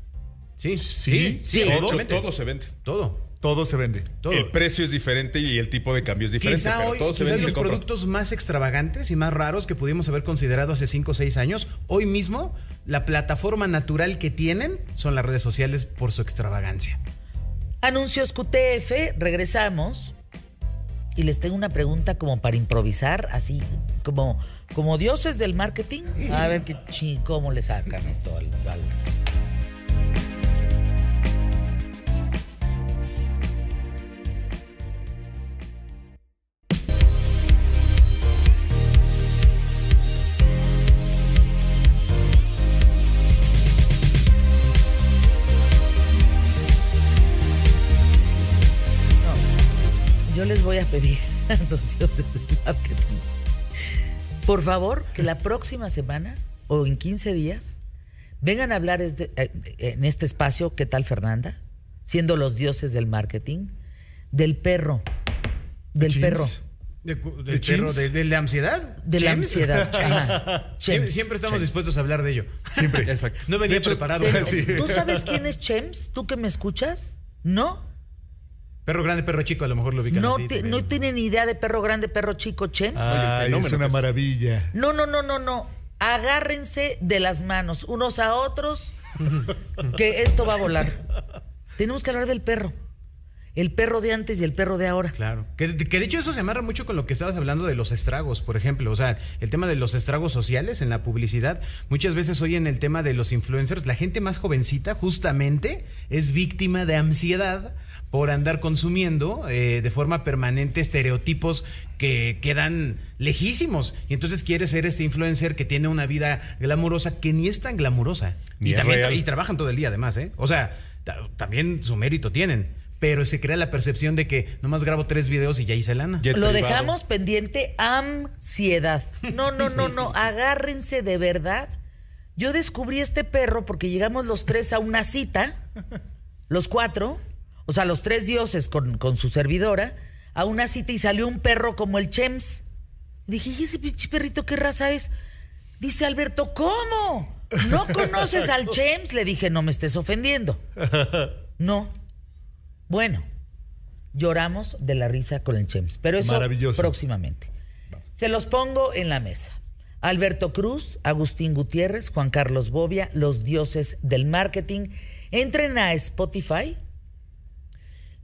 Sí, sí, sí. Todo, se vende. Todo. Todo se vende. El precio es diferente y el tipo de cambio es diferente. Quizá pero todo se vende los productos más extravagantes y más raros que pudimos haber considerado hace 5 o 6 años, hoy mismo la plataforma natural que tienen son las redes sociales por su extravagancia. Anuncios QTF, regresamos. Y les tengo una pregunta como para improvisar, así como, como dioses del marketing. A ver qué chi- cómo le sacan esto al- al, Yo les voy a pedir a los dioses del marketing, por favor, que la próxima semana o en 15 días vengan a hablar este- eh, en este espacio, ¿qué tal Fernanda? Siendo los dioses del marketing, del perro, del perro, De, cu- ¿De del perro, de, de la ansiedad. de la ansiedad. Ajá. Siempre, Chems. siempre estamos dispuestos a hablar de ello. Siempre. Exacto. No venía preparado. Te- Sí. ¿Tú sabes quién es Chems? ¿Tú que me escuchas? ¿No? Perro grande, perro chico, a lo mejor lo ubican No, así te- no tienen ni idea de perro grande, perro chico, Chems. Ay, es una pues. maravilla. No, no, no, no, no. Agárrense de las manos unos a otros, que esto va a volar. Tenemos que hablar del perro. El perro de antes y el perro de ahora. Claro. Que, que de hecho eso se amarra mucho con lo que estabas hablando de los estragos, por ejemplo. O sea, el tema de los estragos sociales en la publicidad. Muchas veces hoy en el tema de los influencers, la gente más jovencita justamente es víctima de ansiedad por andar consumiendo eh, de forma permanente estereotipos que quedan lejísimos. Y entonces quiere ser este influencer que tiene una vida glamurosa que ni es tan glamurosa. Ni y es también real. y trabajan todo el día además, ¿eh? O sea, ta- también su mérito tienen. Pero se crea la percepción de que nomás grabo tres videos y ya hice lana. Jet Lo privado. dejamos pendiente ansiedad. No, no, no, no. Agárrense de verdad. Yo descubrí este perro porque llegamos los tres a una cita, los cuatro, o sea, los tres dioses con, con su servidora, a una cita y salió un perro como el Chems. Dije, ¿y ese pinche perrito qué raza es? Dice Alberto, ¿cómo? ¿No conoces al Chems? Le dije, no me estés ofendiendo. No. Bueno, lloramos de la risa con el Chems, pero eso Maravilloso. próximamente. Se los pongo en la mesa. Alberto Cruz, Agustín Gutiérrez, Juan Carlos Bobia, los dioses del marketing. Entren a Spotify.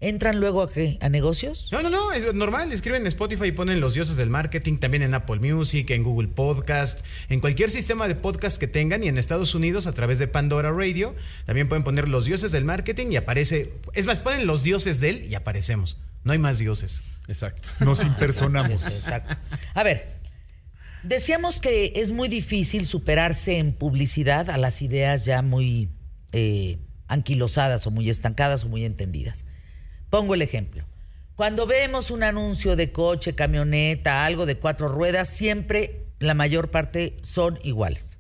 ¿Entran luego a qué? ¿A negocios? No, no, no, es normal. Escriben en Spotify y ponen los dioses del marketing, también en Apple Music, en Google Podcast, en cualquier sistema de podcast que tengan y en Estados Unidos a través de Pandora Radio. También pueden poner los dioses del marketing y aparece. Es más, ponen los dioses del y aparecemos. No hay más dioses. Exacto. Nos impersonamos. Exacto. A ver, decíamos que es muy difícil superarse en publicidad a las ideas ya muy eh, anquilosadas o muy estancadas o muy entendidas. Pongo el ejemplo. Cuando vemos un anuncio de coche, camioneta, algo de cuatro ruedas, siempre la mayor parte son iguales.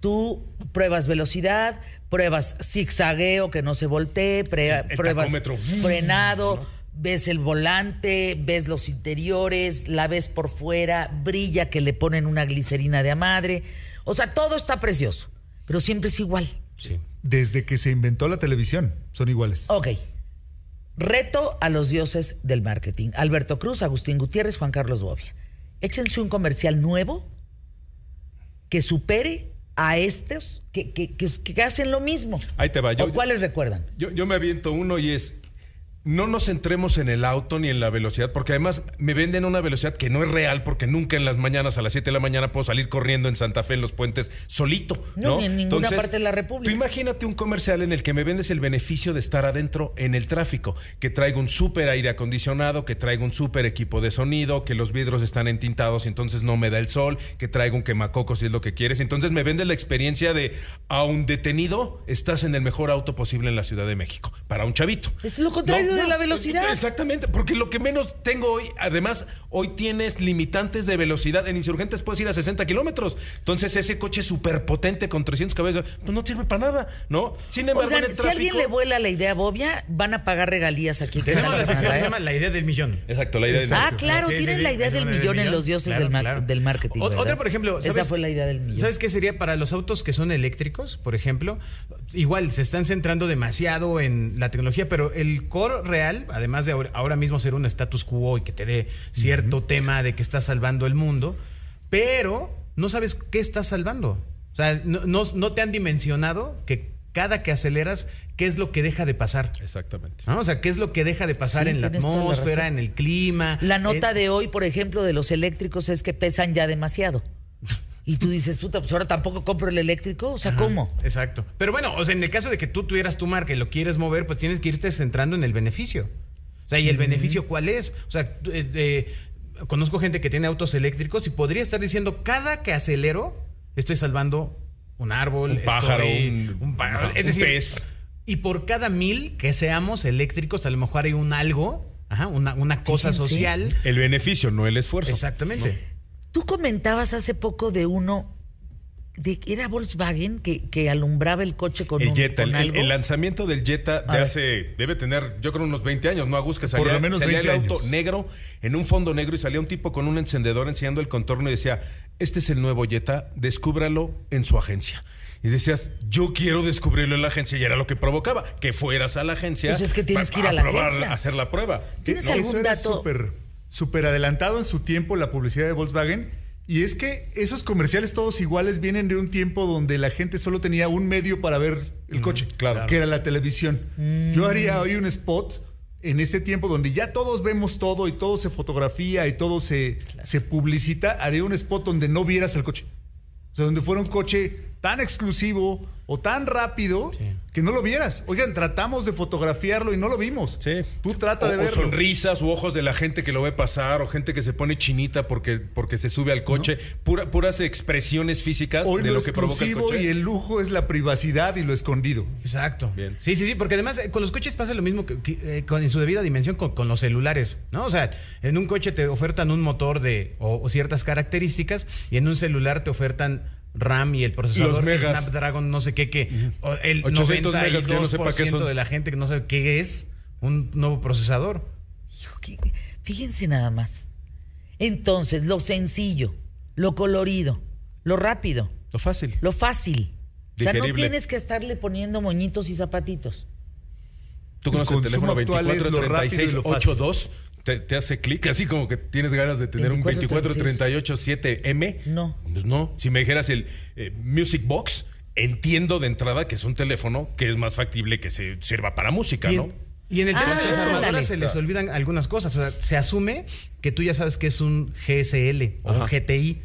Tú pruebas velocidad, pruebas zigzagueo que no se voltee, pre- El- el pruebas tacómetro. frenado, ves el volante, ves los interiores, la ves por fuera, brilla que le ponen una glicerina de a madre. O sea, todo está precioso, pero siempre es igual. Sí. Desde que se inventó la televisión, son iguales. Ok. Reto a los dioses del marketing. Alberto Cruz, Agustín Gutiérrez, Juan Carlos Bobia. Échense un comercial nuevo que supere a estos que, que- que- que hacen lo mismo. Ahí te va, yo- ¿O cuáles recuerdan? Yo, yo me aviento uno y es. No nos centremos en el auto ni en la velocidad, porque además me venden una velocidad que no es real, porque nunca en las mañanas a las 7 de la mañana puedo salir corriendo en Santa Fe en los puentes solito. No, No, ni en ninguna parte de la República. Tú imagínate un comercial en el que me vendes el beneficio de estar adentro en el tráfico, que traiga un súper aire acondicionado, que traiga un súper equipo de sonido, que los vidrios están entintados y entonces no me da el sol, que traiga un quemacoco si es lo que quieres. Entonces me vendes la experiencia de, aun detenido, estás en el mejor auto posible en la Ciudad de México, para un chavito. Es lo contrario de la velocidad. Exactamente, porque lo que menos tengo hoy, además, hoy tienes limitantes de velocidad. En Insurgentes puedes ir a 60 kilómetros. Entonces, ese coche súper potente con 300 caballos, pues no sirve para nada, ¿no? Sin embargo, Oigan, en el si alguien le vuela la idea Bobia, van a pagar regalías aquí. ¿Qué Tenemos la sección que Fernanda, se eh? llama La idea del millón. Exacto, la idea de. Ah, claro, Sí, sí, tienen sí, la idea del millón en los dioses Claro, del, mar- claro. del marketing. Otra, por ejemplo, Esa ¿sabes- fue la idea del millón. ¿Sabes qué sería para los autos que son eléctricos, por ejemplo? Igual se están centrando demasiado en la tecnología, pero el core real, además de ahora, ahora mismo ser un status quo y que te dé cierto tema de que estás salvando el mundo, pero no sabes qué estás salvando. O sea, no, no, no te han dimensionado que cada que aceleras, ¿qué es lo que deja de pasar? Exactamente. ¿No? O sea, ¿qué es lo que deja de pasar Sí, en la atmósfera, en el clima? La nota Eh, de hoy, por ejemplo, de los eléctricos es que pesan ya demasiado. Y tú dices, puta, pues ahora tampoco compro el eléctrico. O sea, ¿cómo? Exacto. Pero bueno, o sea, en el caso de que tú tuvieras tu marca y lo quieres mover, pues tienes que irte centrando en el beneficio. O sea, ¿y el beneficio cuál es? O sea, eh, eh, conozco gente que tiene autos eléctricos y podría estar diciendo, cada que acelero, estoy salvando un árbol, Un pájaro, estoy- un- pájaro. es un decir, pez. y por cada mil que seamos eléctricos, a lo mejor hay un algo, ajá, una, una cosa Fíjense. social. El beneficio, no el esfuerzo. Exactamente. Tú comentabas hace poco de uno, de, era Volkswagen que, que alumbraba el coche con, El un, Jetta, con el, algo. el lanzamiento del Jetta A de ver. hace, debe tener, yo creo unos 20 años, ¿no, Agus? Que salía, lo menos salía 20 el auto años. negro en un fondo negro y salía un tipo con un encendedor enseñando el contorno y decía, este es el nuevo Jetta, descúbralo en su agencia. Y decías, yo quiero descubrirlo en la agencia y era lo que provocaba, que fueras a la agencia. Pues es que tienes que ir a la probar, agencia. a hacer la prueba. ¿Tienes No, algún dato? súper súper adelantado en su tiempo la publicidad de Volkswagen. Y es que esos comerciales todos iguales vienen de un tiempo donde la gente solo tenía un medio para ver el coche, claro. que era la televisión. Mm. Yo haría hoy un spot en este tiempo donde ya todos vemos todo y todo se fotografía y todo se, se publicita. Haría un spot donde no vieras el coche. O sea, donde fuera un coche tan exclusivo o tan rápido que no lo vieras. Oigan, tratamos de fotografiarlo y no lo vimos. Sí. Tú trata O- de o verlo. sonrisas u ojos de la gente que lo ve pasar o gente que se pone chinita porque, porque se sube al coche. Pura- puras expresiones físicas Hoy de lo, lo, que provoca el exclusivo coche. y el lujo es la privacidad y lo escondido. Exacto. Bien. Sí, sí, sí, porque además eh, con los coches pasa lo mismo que, que, eh, con, en su debida dimensión con, con los celulares, ¿no? O sea, en un coche te ofertan un motor de o, o ciertas características y en un celular te ofertan RAM y el procesador Los megas. Snapdragon no sé qué que el 800 megas que yo no sepa qué 92% son. de la gente que no sabe qué es un nuevo procesador. Hijo, qué- Fíjense nada más. Entonces, lo sencillo, lo colorido, lo rápido, Lo fácil. lo fácil. O sea, no Digerible. tienes que estarle poniendo moñitos y zapatitos. Tú conoces el consumo teléfono actual es lo rápido y 2436 lo fácil. 82 te, te hace clic así como que tienes ganas de tener un 2438 24387M. No. Pues no. Si me dijeras el eh, Music Box, entiendo de entrada que es un teléfono que es más factible que se sirva para música, ¿no? y en el tema Ah, de las ándale. armadoras se les olvidan algunas cosas. O sea, se asume que tú ya sabes que es un GSL o un. GTI.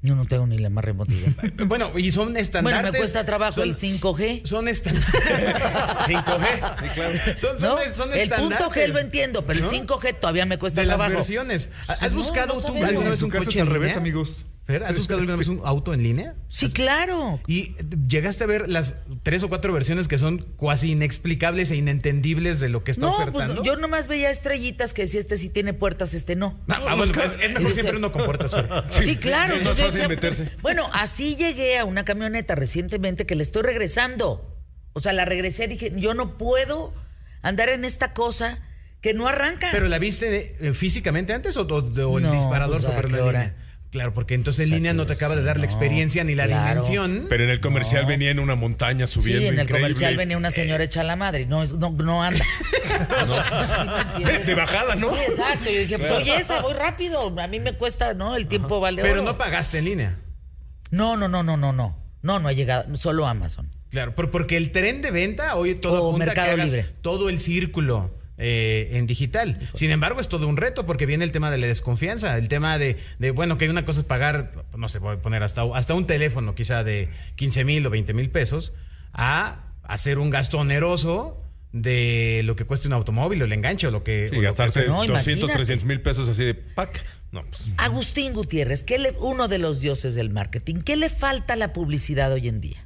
Yo no tengo ni la más remota idea. Bueno, y son estandartes. Bueno, me cuesta trabajo son- el 5G. Son estandartes. 5G. Son, son, ¿no? son el punto G lo entiendo, pero ¿no? el 5G todavía me cuesta de las trabajo. versiones. ¿Has no, buscado no tú alguna En vez su un caso coche es al revés, amigos. Fer, ¿has buscado alguna vez un auto en línea? Sí, claro. Y llegaste a ver las tres o cuatro versiones que son cuasi inexplicables e inentendibles de lo que está No, pues, ofertando. yo nomás veía estrellitas que decía este sí tiene puertas, este no. Ah, ah, bueno, pues, es Y mejor siempre uno con puertas. Fer. Sí, claro. es más fácil decía, meterse. Bueno, así llegué a una camioneta recientemente que le estoy regresando. O sea, la regresé, dije, yo no puedo andar en esta cosa que no arranca. ¿Pero la viste eh, físicamente antes o, o- o el No, disparador pues, fue Claro, porque entonces en línea no te acaba de sí, dar la no, experiencia ni la claro. dimensión. Pero en el comercial No. venía en una montaña sí, subiendo. en el increíble. comercial venía una señora hecha a la madre. No, es- no, no anda. Sí, entiendes. De bajada, ¿no? Sí, exacto. Yo dije, pues oye, esa, voy rápido. A mí me cuesta, ¿no? El tiempo vale Pero oro. no pagaste en línea. No, no, no, no, no, no. No, no ha llegado. Solo Amazon. Claro, por- porque el tren de venta hoy todo O apunta que Mercado hagas Libre. todo el círculo eh, en digital. Sin embargo, es todo un reto porque viene el tema de la desconfianza, el tema de, de, bueno, que una cosa es pagar, no sé, voy a poner hasta, hasta un teléfono quizá de 15 mil o 20 mil pesos, a hacer un gasto oneroso de lo que cueste un automóvil o el enganche o lo que... Sí, o lo que gastarse sea. No, 200, imagínate. 300 mil pesos así de pack. No, pues. Agustín Gutiérrez, ¿qué le- uno de los dioses del marketing. ¿Qué le falta a la publicidad hoy en día?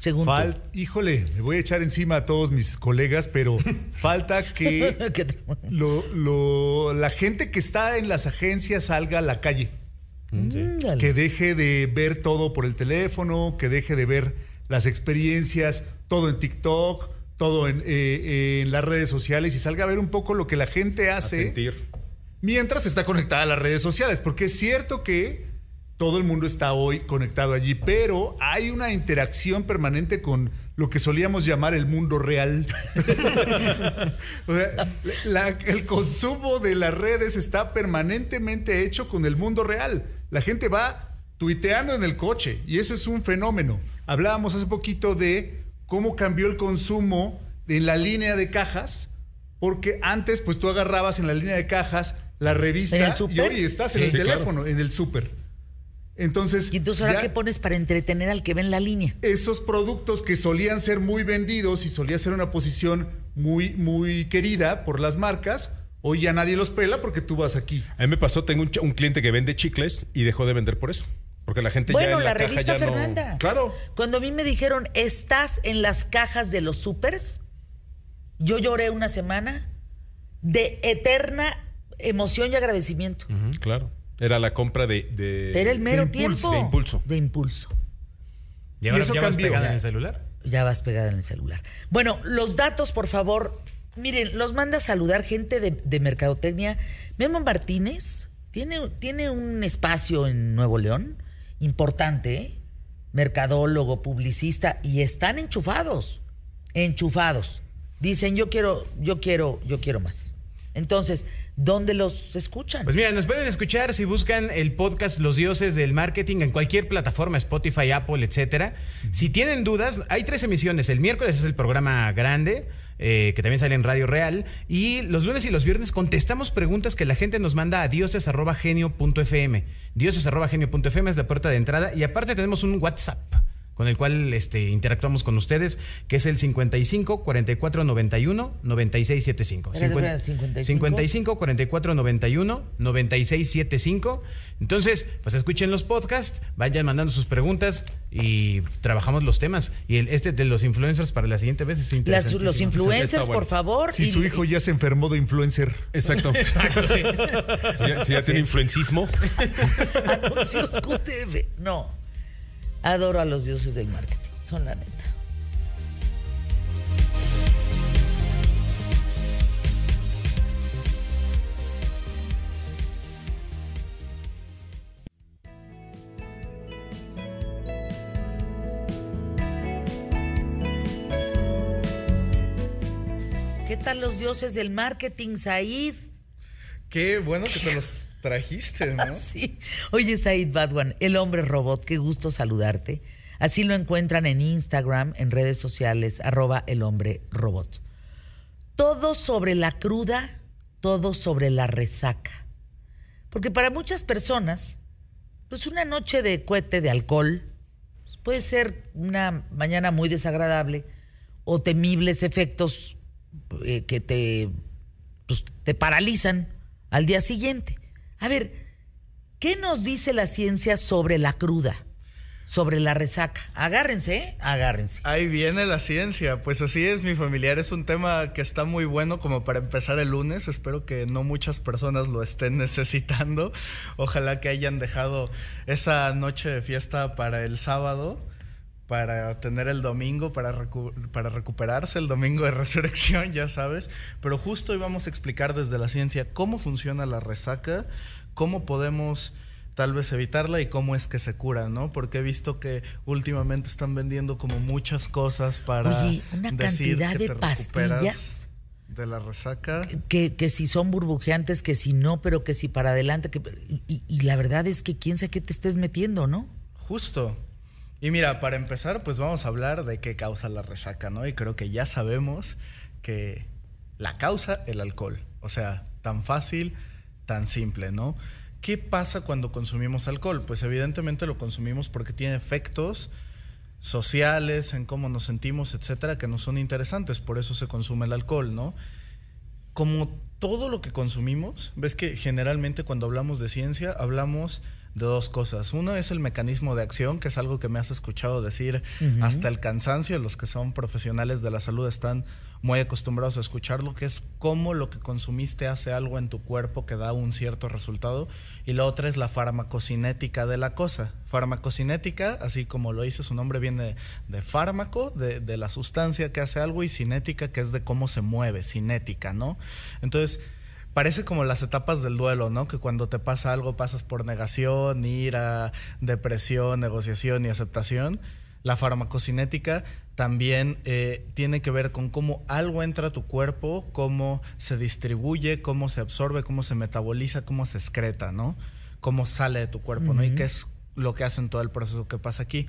Según tú. Híjole, me voy a echar encima a todos mis colegas, pero falta que ¿Qué te- lo- lo- la gente que está en las agencias salga a la calle. Ándale. Que deje de ver todo por el teléfono, que deje de ver las experiencias, todo en TikTok, todo en, eh, en las redes sociales y salga a ver un poco lo que la gente A hace sentir. mientras está conectada a las redes sociales, porque es cierto que todo el mundo está hoy conectado allí, pero hay una interacción permanente con lo que solíamos llamar el mundo real. o sea, la- el consumo de las redes está permanentemente hecho con el mundo real. La gente va tuiteando en el coche. Y eso es un fenómeno. Hablábamos hace poquito de cómo cambió el consumo en la línea de cajas, porque antes pues tú agarrabas en la línea de cajas la revista y hoy estás en el teléfono, en el súper. Entonces, ¿Y entonces ahora qué pones para entretener al que ve en la línea? Esos productos que solían ser muy vendidos y solía ser una posición muy, muy querida por las marcas, hoy ya nadie los pela porque tú vas aquí. A mí me pasó, tengo un, cliente que vende chicles y dejó de vender por eso. Porque la gente ya en la, revista Fernanda. Claro. Cuando a mí me dijeron, "¿Estás en las cajas de los supers?" Yo lloré una semana de eterna emoción y agradecimiento. claro. Era la compra de. Era el mero tiempo. De impulso. De impulso. ¿Y, ahora ya vas pegada en el celular? Ya vas pegada en el celular. Bueno, los datos, por favor. Miren, los manda a saludar gente de, Mercadotecnia. Memo Martínez tiene, tiene un espacio en Nuevo León importante, ¿eh? mercadólogo, publicista, y están enchufados. Enchufados. Dicen, yo quiero, yo quiero, yo quiero más. Entonces, ¿dónde los escuchan? Pues mira, nos pueden escuchar si buscan el podcast Los Dioses del Marketing en cualquier plataforma, Spotify, Apple, etcétera. Si tienen dudas, hay tres emisiones. El miércoles es el programa grande. Eh, que también sale en Radio Real. Y los lunes y los viernes contestamos preguntas que la gente nos manda a dioses.genio.fm. Dioses.genio.fm es la puerta de entrada. Y aparte tenemos un WhatsApp con el cual este, interactuamos con ustedes, que es el 55 44 91 96 75. 55 44 91 96 75. Entonces, pues escuchen los podcasts, vayan mandando sus preguntas y trabajamos los temas. Y el, este de los influencers para la siguiente vez es interesante. Los influencers, por favor. Si su hijo ya se enfermó de influencer. Exacto. Exacto, sí. Si ya, tiene influencismo. Anuncios QTV. No. Adoro a los dioses del marketing, son la neta. ¿Qué tal los dioses del marketing, Said? Qué bueno que te los trajiste, ¿no? sí. Oye, Said Badwan, el hombre robot, qué gusto saludarte. Así lo encuentran en Instagram, en redes sociales, arroba el hombre robot. Todo sobre la cruda, todo sobre la resaca. Porque para muchas personas, pues una noche de cohete de alcohol pues puede ser una mañana muy desagradable o temibles efectos eh, que te, pues, te paralizan al día siguiente. A ver, ¿qué nos dice la ciencia sobre la cruda? Sobre la resaca. Agárrense, ¿eh? Agárrense. Ahí viene la ciencia. Pues así es, mi familiar. Es un tema que está muy bueno como para empezar el lunes. Espero que no muchas personas lo estén necesitando. Ojalá que hayan dejado esa noche de fiesta para el sábado para tener el domingo, para, para recuperarse el domingo de resurrección, ya sabes. Pero justo hoy vamos a explicar desde la ciencia cómo funciona la resaca, cómo podemos tal vez evitarla y cómo es que se cura, ¿no? Porque he visto que últimamente están vendiendo como muchas cosas para Oye, una cantidad de pastillas de la resaca. Que, que, si son burbujeantes, que si no, pero que si para adelante. Que, y, y la verdad es que quién sabe qué te estés metiendo, ¿no? Justo. Y mira, para empezar, pues vamos a hablar de qué causa la resaca, ¿no? Y creo que ya sabemos que la causa el alcohol. O sea, tan fácil, tan simple, ¿no? ¿Qué pasa cuando consumimos alcohol? Pues evidentemente lo consumimos porque tiene efectos sociales, en cómo nos sentimos, etcétera, que no son interesantes. Por eso se consume el alcohol, ¿no? Como todo lo que consumimos, ves que generalmente cuando hablamos de ciencia hablamos de dos cosas. Uno es el mecanismo de acción, que es algo que me has escuchado decir hasta el cansancio. Los que son profesionales de la salud están muy acostumbrados a escucharlo, que es cómo lo que consumiste hace algo en tu cuerpo que da un cierto resultado. Y la otra es la farmacocinética de la cosa. Farmacocinética, así como lo dice su nombre, viene de fármaco, de, de la sustancia que hace algo, y cinética, que es de cómo se mueve, cinética, ¿no? Entonces, parece como las etapas del duelo, ¿no? Que cuando te pasa algo pasas por negación, ira, depresión, negociación y aceptación. La farmacocinética también eh, tiene que ver con cómo algo entra a tu cuerpo, cómo se distribuye, cómo se absorbe, cómo se metaboliza, cómo se excreta, ¿no? Cómo sale de tu cuerpo, ¿no? Y qué es lo que hacen todo el proceso que pasa aquí.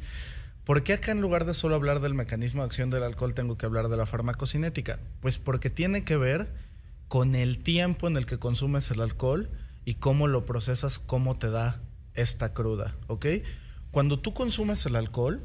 ¿Por qué acá en lugar de solo hablar del mecanismo de acción del alcohol tengo que hablar de la farmacocinética? Pues porque tiene que ver con el tiempo en el que consumes el alcohol y cómo lo procesas, cómo te da esta cruda, ¿ok? Cuando tú consumes el alcohol,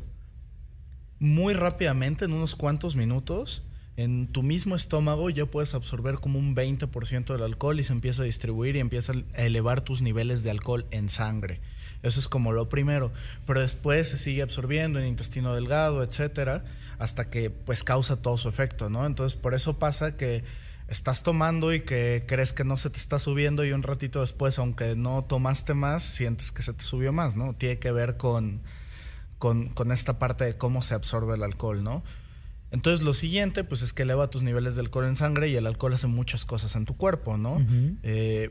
muy rápidamente, en unos cuantos minutos, en tu mismo estómago ya puedes absorber como un 20% del alcohol y se empieza a distribuir y empieza a elevar tus niveles de alcohol en sangre. Eso es como lo primero, pero después se sigue absorbiendo en intestino delgado, etcétera, hasta que pues causa todo su efecto, ¿no? Entonces, por eso pasa que estás tomando y que crees que no se te está subiendo y un ratito después, aunque no tomaste más, sientes que se te subió más, ¿no? Tiene que ver con, con, esta parte de cómo se absorbe el alcohol, ¿no? Entonces lo siguiente, pues es que eleva tus niveles de alcohol en sangre y el alcohol hace muchas cosas en tu cuerpo, ¿no? eh,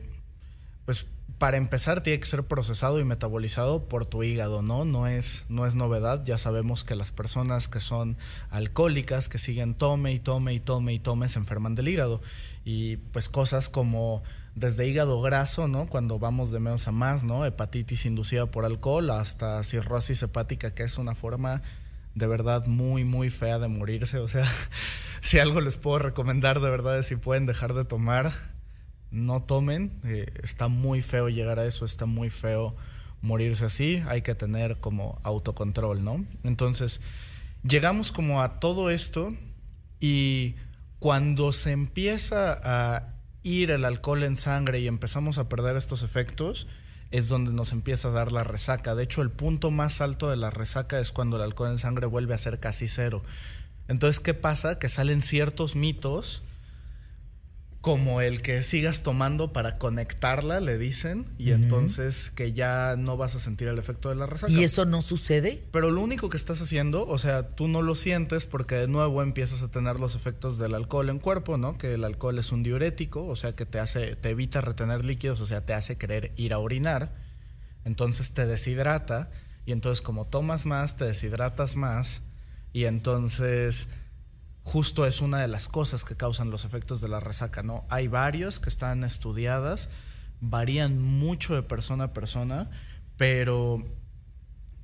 pues para empezar tiene que ser procesado y metabolizado por tu hígado, ¿no? No es, no es novedad, ya sabemos que las personas que son alcohólicas, que siguen tome y tome y tome y tome, se enferman del hígado. Y pues cosas como desde hígado graso, ¿no? Cuando vamos de menos a más, ¿no? Hepatitis inducida por alcohol hasta cirrosis hepática, que es una forma de verdad muy, muy fea de morirse. O sea, si algo les puedo recomendar de verdad es si pueden dejar de tomar, no tomen. Eh, está muy feo llegar a eso, está muy feo morirse así. Hay que tener como autocontrol, ¿no? Entonces, llegamos como a todo esto y cuando se empieza a ir el alcohol en sangre y empezamos a perder estos efectos, es donde nos empieza a dar la resaca. De hecho, el punto más alto de la resaca es cuando el alcohol en sangre vuelve a ser casi cero. Entonces, ¿qué pasa? Que salen ciertos mitos como el que sigas tomando para conectarla, le dicen, y entonces que ya no vas a sentir el efecto de la resaca. ¿Y eso no sucede? Pero lo único que estás haciendo, o sea, tú no lo sientes porque de nuevo empiezas a tener los efectos del alcohol en cuerpo, ¿no? Que el alcohol es un diurético, o sea, que te hace te evita retener líquidos, o sea, te hace querer ir a orinar. Entonces te deshidrata y entonces como tomas más, te deshidratas más y entonces justo es una de las cosas que causan los efectos de la resaca, ¿no? Hay varios que están estudiadas, varían mucho de persona a persona, pero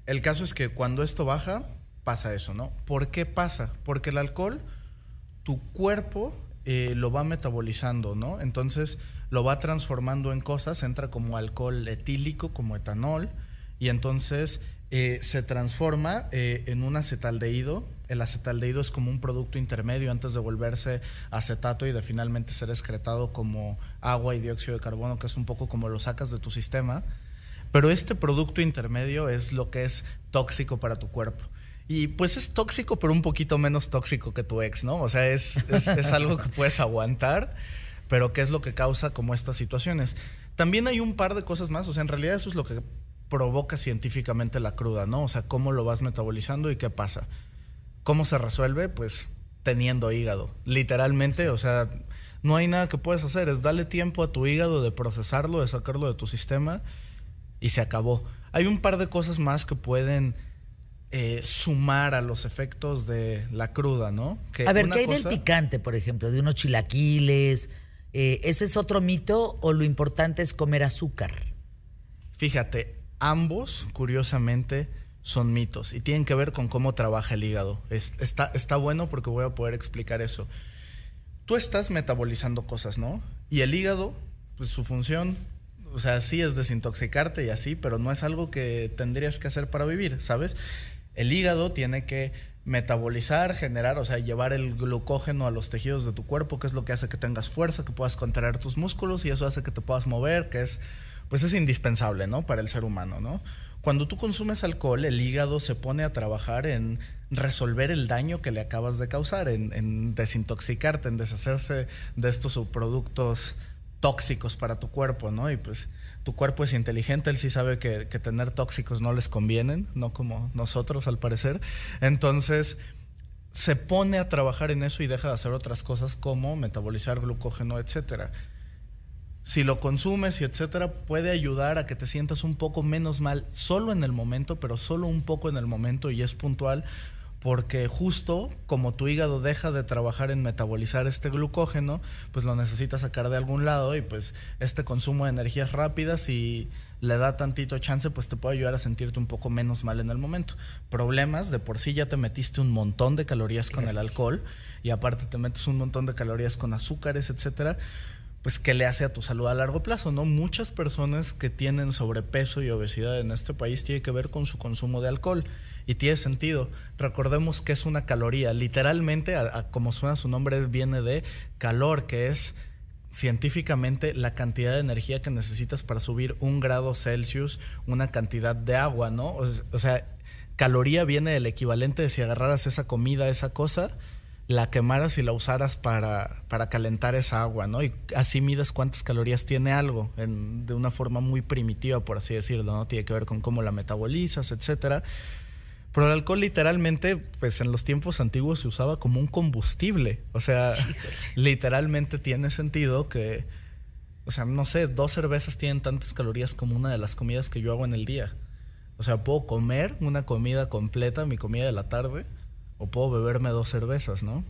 el caso es que cuando esto baja, pasa eso, ¿no? ¿Por qué pasa? Porque el alcohol, tu cuerpo eh, lo va metabolizando, ¿no? Entonces lo va transformando en cosas, entra como alcohol etílico, como etanol, y entonces eh, se transforma eh, en un acetaldehído. El acetaldehído es como un producto intermedio antes de volverse acetato y de finalmente ser excretado como agua y dióxido de carbono, que es un poco como lo sacas de tu sistema. Pero este producto intermedio es lo que es tóxico para tu cuerpo. Y pues es tóxico, pero un poquito menos tóxico que tu ex, ¿no? O sea, es, es, es algo que puedes aguantar, pero ¿qué es lo que causa como estas situaciones? También hay un par de cosas más, o sea, en realidad eso es lo que provoca científicamente la cruda, ¿no? O sea, cómo lo vas metabolizando y qué pasa. ¿Cómo se resuelve? Pues teniendo hígado. Literalmente, o sea, no hay nada que puedes hacer, es darle tiempo a tu hígado de procesarlo, de sacarlo de tu sistema y se acabó. Hay un par de cosas más que pueden eh, sumar a los efectos de la cruda, ¿no? a ver, ¿qué hay del picante, por ejemplo? De unos chilaquiles. Eh, ¿Ese es otro mito o lo importante es comer azúcar? Fíjate, ambos, curiosamente, son mitos y tienen que ver con cómo trabaja el hígado. está, está bueno porque voy a poder explicar eso. Tú estás metabolizando cosas, ¿no? Y el hígado, pues su función, o sea, sí es desintoxicarte y así, pero no es algo que tendrías que hacer para vivir, ¿sabes? El hígado tiene que metabolizar, generar, o sea, llevar el glucógeno a los tejidos de tu cuerpo, que es lo que hace que tengas fuerza, que puedas contraer tus músculos y eso hace que te puedas mover, que es pues es indispensable, ¿no? Para el ser humano, ¿no? Cuando tú consumes alcohol, el hígado se pone a trabajar en resolver el daño que le acabas de causar, en, desintoxicarte, en deshacerse de estos subproductos tóxicos para tu cuerpo, ¿no? Y pues tu cuerpo es inteligente, él sí sabe que, que tener tóxicos no les convienen, no como nosotros al parecer. Entonces se pone a trabajar en eso y deja de hacer otras cosas como metabolizar glucógeno, etcétera si lo consumes y etcétera, puede ayudar a que te sientas un poco menos mal solo en el momento, pero solo un poco en el momento y es puntual, porque justo como tu hígado deja de trabajar en metabolizar este glucógeno, pues lo necesita sacar de algún lado y pues este consumo de energías rápidas y le da tantito chance, pues te puede ayudar a sentirte un poco menos mal en el momento. Problemas, de por sí ya te metiste un montón de calorías con el alcohol y aparte te metes un montón de calorías con azúcares, etcétera pues qué le hace a tu salud a largo plazo, ¿no? Muchas personas que tienen sobrepeso y obesidad en este país tiene que ver con su consumo de alcohol y tiene sentido. Recordemos que es una caloría, literalmente, como suena su nombre, viene de calor, que es científicamente la cantidad de energía que necesitas para subir un grado Celsius, una cantidad de agua, ¿no? O, sea, caloría viene del equivalente de si agarraras esa comida, esa cosa, la quemaras y la usaras para, para calentar esa agua, ¿no? Y así mides cuántas calorías tiene algo, de una forma muy primitiva, por así decirlo, ¿no? Tiene que ver con cómo la metabolizas, etcétera. Pero el alcohol literalmente, pues en los tiempos antiguos se usaba como un combustible. O sea, literalmente tiene sentido que, o sea, no sé, dos cervezas tienen tantas calorías como una de las comidas que yo hago en el día. O sea, puedo comer una comida completa, mi comida de la tarde, o puedo beberme dos cervezas, ¿no?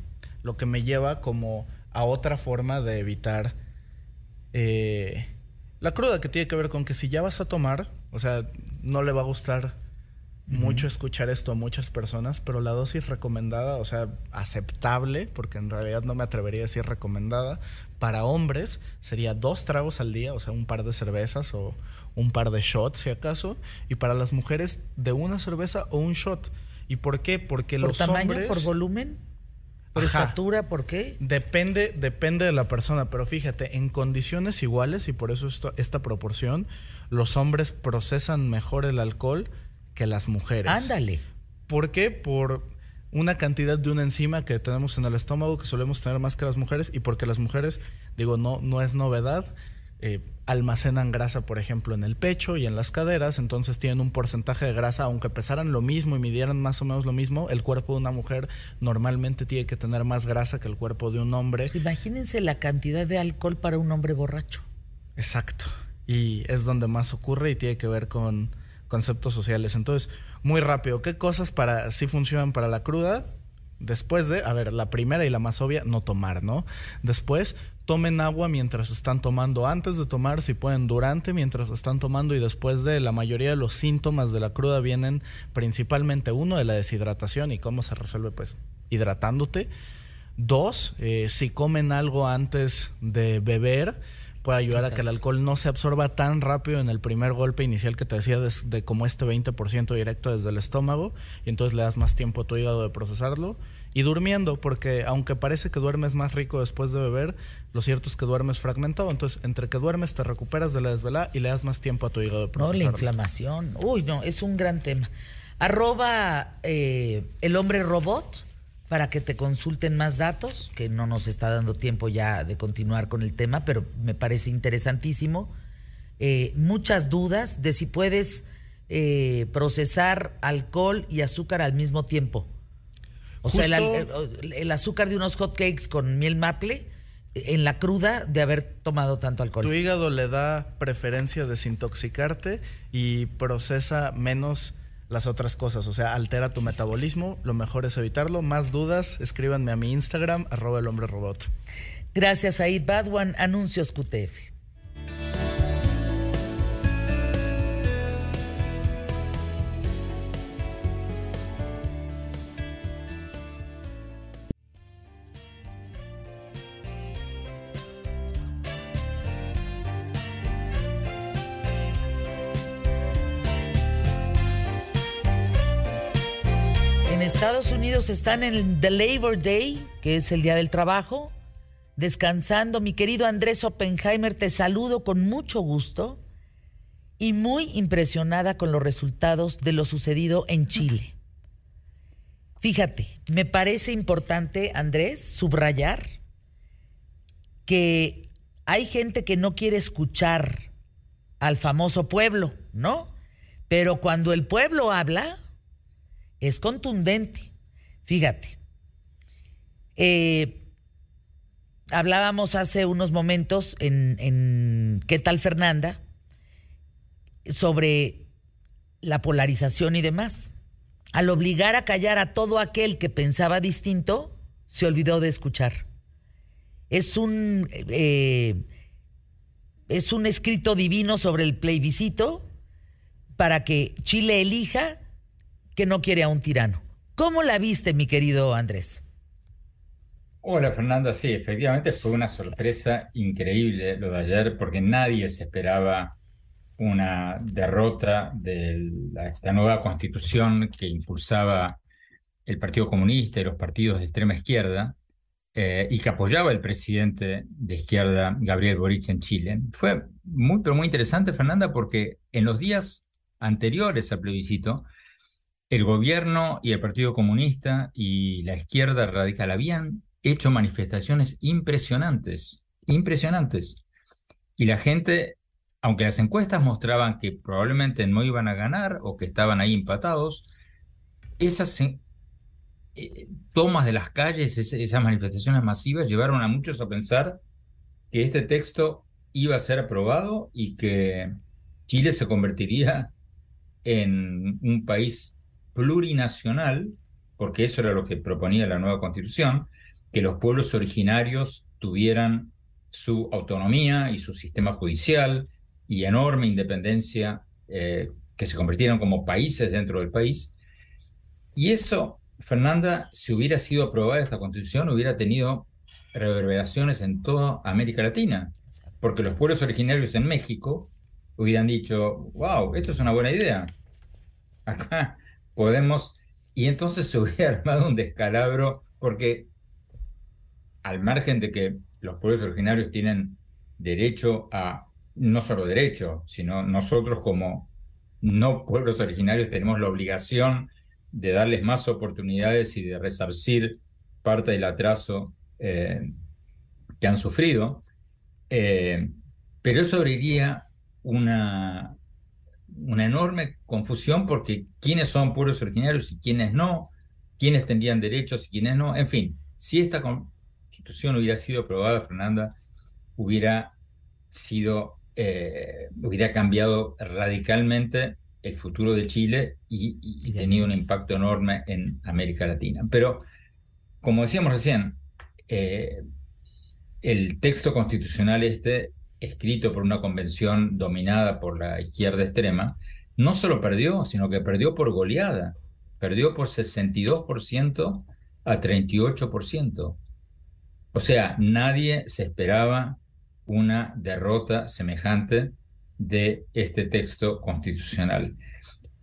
Lo que me lleva como a otra forma de evitar eh, la cruda, que tiene que ver con que si ya vas a tomar, o sea, no le va a gustar mucho escuchar esto a muchas personas, pero la dosis recomendada, o sea, aceptable, porque en realidad no me atrevería a decir recomendada, para hombres sería dos tragos al día, o sea, un par de cervezas o un par de shots, si acaso, y para las mujeres de una cerveza o un shot. ¿Y por qué? Porque ¿Por los tamaño, hombres... por volumen? ¿Por estatura? ¿Por qué? Depende, depende de la persona, pero fíjate, en condiciones iguales, y por eso esta proporción, los hombres procesan mejor el alcohol que las mujeres. Ándale. ¿Por qué? Por una cantidad de una enzima que tenemos en el estómago que solemos tener más que las mujeres y porque las mujeres, digo, no, no es novedad, eh, almacenan grasa, por ejemplo, en el pecho y en las caderas, entonces tienen un porcentaje de grasa, aunque pesaran lo mismo y midieran más o menos lo mismo, el cuerpo de una mujer normalmente tiene que tener más grasa que el cuerpo de un hombre. Imagínense la cantidad de alcohol para un hombre borracho. Exacto. Y es donde más ocurre y tiene que ver con conceptos sociales. Entonces, muy rápido, ¿qué cosas para sí funcionan para la cruda? Después de, a ver, la primera y la más obvia, no tomar, ¿no? Después, tomen agua mientras están tomando, antes de tomar, si pueden, durante, mientras están tomando y después de, la mayoría de los síntomas de la cruda vienen principalmente, uno, de la deshidratación y cómo se resuelve, pues, hidratándote. Dos, eh, si comen algo antes de beber, puede ayudar a que el alcohol no se absorba tan rápido en el primer golpe inicial que te decía de, como este 20% directo desde el estómago y entonces le das más tiempo a tu hígado de procesarlo y durmiendo porque aunque parece que duermes más rico después de beber lo cierto es que duermes fragmentado entonces entre que duermes te recuperas de la desvelada y le das más tiempo a tu hígado de no la inflamación uy no es un gran tema arroba eh, el hombre robot para que te consulten más datos, que no nos está dando tiempo ya de continuar con el tema, pero me parece interesantísimo. Eh, muchas dudas de si puedes eh, procesar alcohol y azúcar al mismo tiempo. O sea, el, azúcar de unos hot cakes con miel maple en la cruda de haber tomado tanto alcohol. Tu hígado le da preferencia a desintoxicarte y procesa menos las otras cosas, o sea, altera tu metabolismo, lo mejor es evitarlo. Más dudas, escríbanme a mi Instagram, arroba el hombre robot. Gracias, Aid Badwan, Anuncios QTF. Están en el Labor Day, que es el Día del Trabajo, descansando. Mi querido Andrés Oppenheimer, te saludo con mucho gusto y muy impresionada con los resultados de lo sucedido en Chile. Fíjate, me parece importante, Andrés, subrayar que hay gente que no quiere escuchar al famoso pueblo, ¿no? Pero cuando el pueblo habla, es contundente. Fíjate, eh, hablábamos hace unos momentos en, ¿Qué tal Fernanda? sobre la polarización y demás. al obligar a callar a todo aquel que pensaba distinto, se olvidó de escuchar. Es un, eh, es un escrito divino sobre el plebiscito para que Chile elija que no quiere a un tirano. ¿Cómo la viste, mi querido Andrés? Hola Fernanda, sí, efectivamente fue una sorpresa increíble lo de ayer porque nadie se esperaba una derrota de esta nueva constitución que impulsaba el Partido Comunista y los partidos de extrema izquierda eh, y que apoyaba el presidente de izquierda Gabriel Boric en Chile. Fue muy, pero muy interesante, Fernanda, porque en los días anteriores al plebiscito, el gobierno y el Partido Comunista y la izquierda radical habían hecho manifestaciones impresionantes, impresionantes. Y la gente, aunque las encuestas mostraban que probablemente no iban a ganar o que estaban ahí empatados, esas eh, tomas de las calles, esas manifestaciones masivas llevaron a muchos a pensar que este texto iba a ser aprobado y que Chile se convertiría en un país plurinacional, porque eso era lo que proponía la nueva constitución, que los pueblos originarios tuvieran su autonomía y su sistema judicial y enorme independencia, eh, que se convirtieran como países dentro del país. Y eso, Fernanda, si hubiera sido aprobada esta constitución, hubiera tenido reverberaciones en toda América Latina, porque los pueblos originarios en México hubieran dicho, wow, esto es una buena idea. Acá podemos, y entonces se hubiera armado un descalabro, porque al margen de que los pueblos originarios tienen derecho a, no solo derecho, sino nosotros como no pueblos originarios tenemos la obligación de darles más oportunidades y de resarcir parte del atraso eh, que han sufrido. Eh, pero eso abriría una, una enorme confusión porque quiénes son pueblos originarios y quiénes no, quiénes tendrían derechos y quiénes no. En fin, si esta, constitución hubiera sido aprobada, Fernanda, hubiera sido, eh, hubiera cambiado radicalmente el futuro de Chile y, tenido un impacto enorme en América Latina. Pero, como decíamos recién, eh, el texto constitucional este, escrito por una convención dominada por la izquierda extrema, no solo perdió, sino que perdió por goleada. Perdió por 62% a 38%. O sea, nadie se esperaba una derrota semejante de este texto constitucional.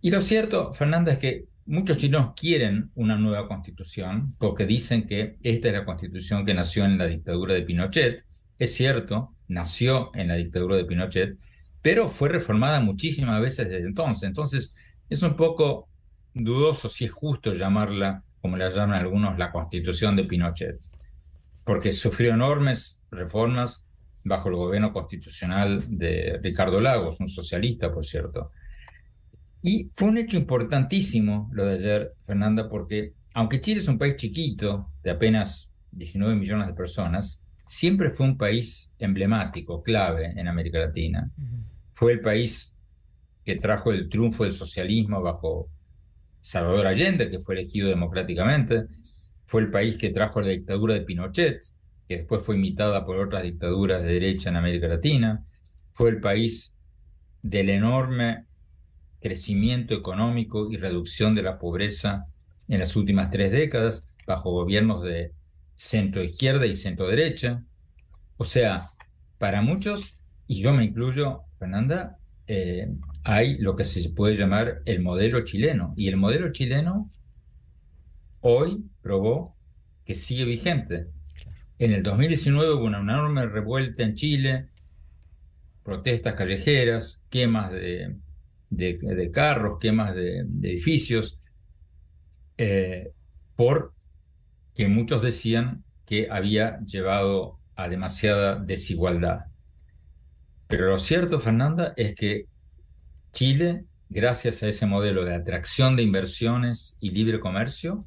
Y lo cierto, Fernanda, es que muchos chinos quieren una nueva constitución porque dicen que esta es la constitución que nació en la dictadura de Pinochet. Es cierto, nació en la dictadura de Pinochet, pero fue reformada muchísimas veces desde entonces. Entonces, es un poco dudoso si es justo llamarla, como la llaman algunos, la constitución de Pinochet porque sufrió enormes reformas bajo el gobierno constitucional de Ricardo Lagos, un socialista, por cierto. Y fue un hecho importantísimo lo de ayer, Fernanda, porque aunque Chile es un país chiquito, de apenas 19 millones de personas, siempre fue un país emblemático, clave en América Latina. Fue el país que trajo el triunfo del socialismo bajo Salvador Allende, que fue elegido democráticamente. Fue el país que trajo la dictadura de Pinochet, que después fue imitada por otras dictaduras de derecha en América Latina, fue el país del enorme crecimiento económico y reducción de la pobreza en las últimas tres décadas, bajo gobiernos de centro izquierda y centro derecha. O sea, para muchos, y yo me incluyo, Fernanda, eh, hay lo que se puede llamar el modelo chileno. Y el modelo chileno hoy probó que sigue vigente. En el 2019 hubo una enorme revuelta en Chile, protestas callejeras, quemas de, carros, quemas de, edificios, eh, por que muchos decían que había llevado a demasiada desigualdad. Pero lo cierto, Fernanda, es que Chile, gracias a ese modelo de atracción de inversiones y libre comercio,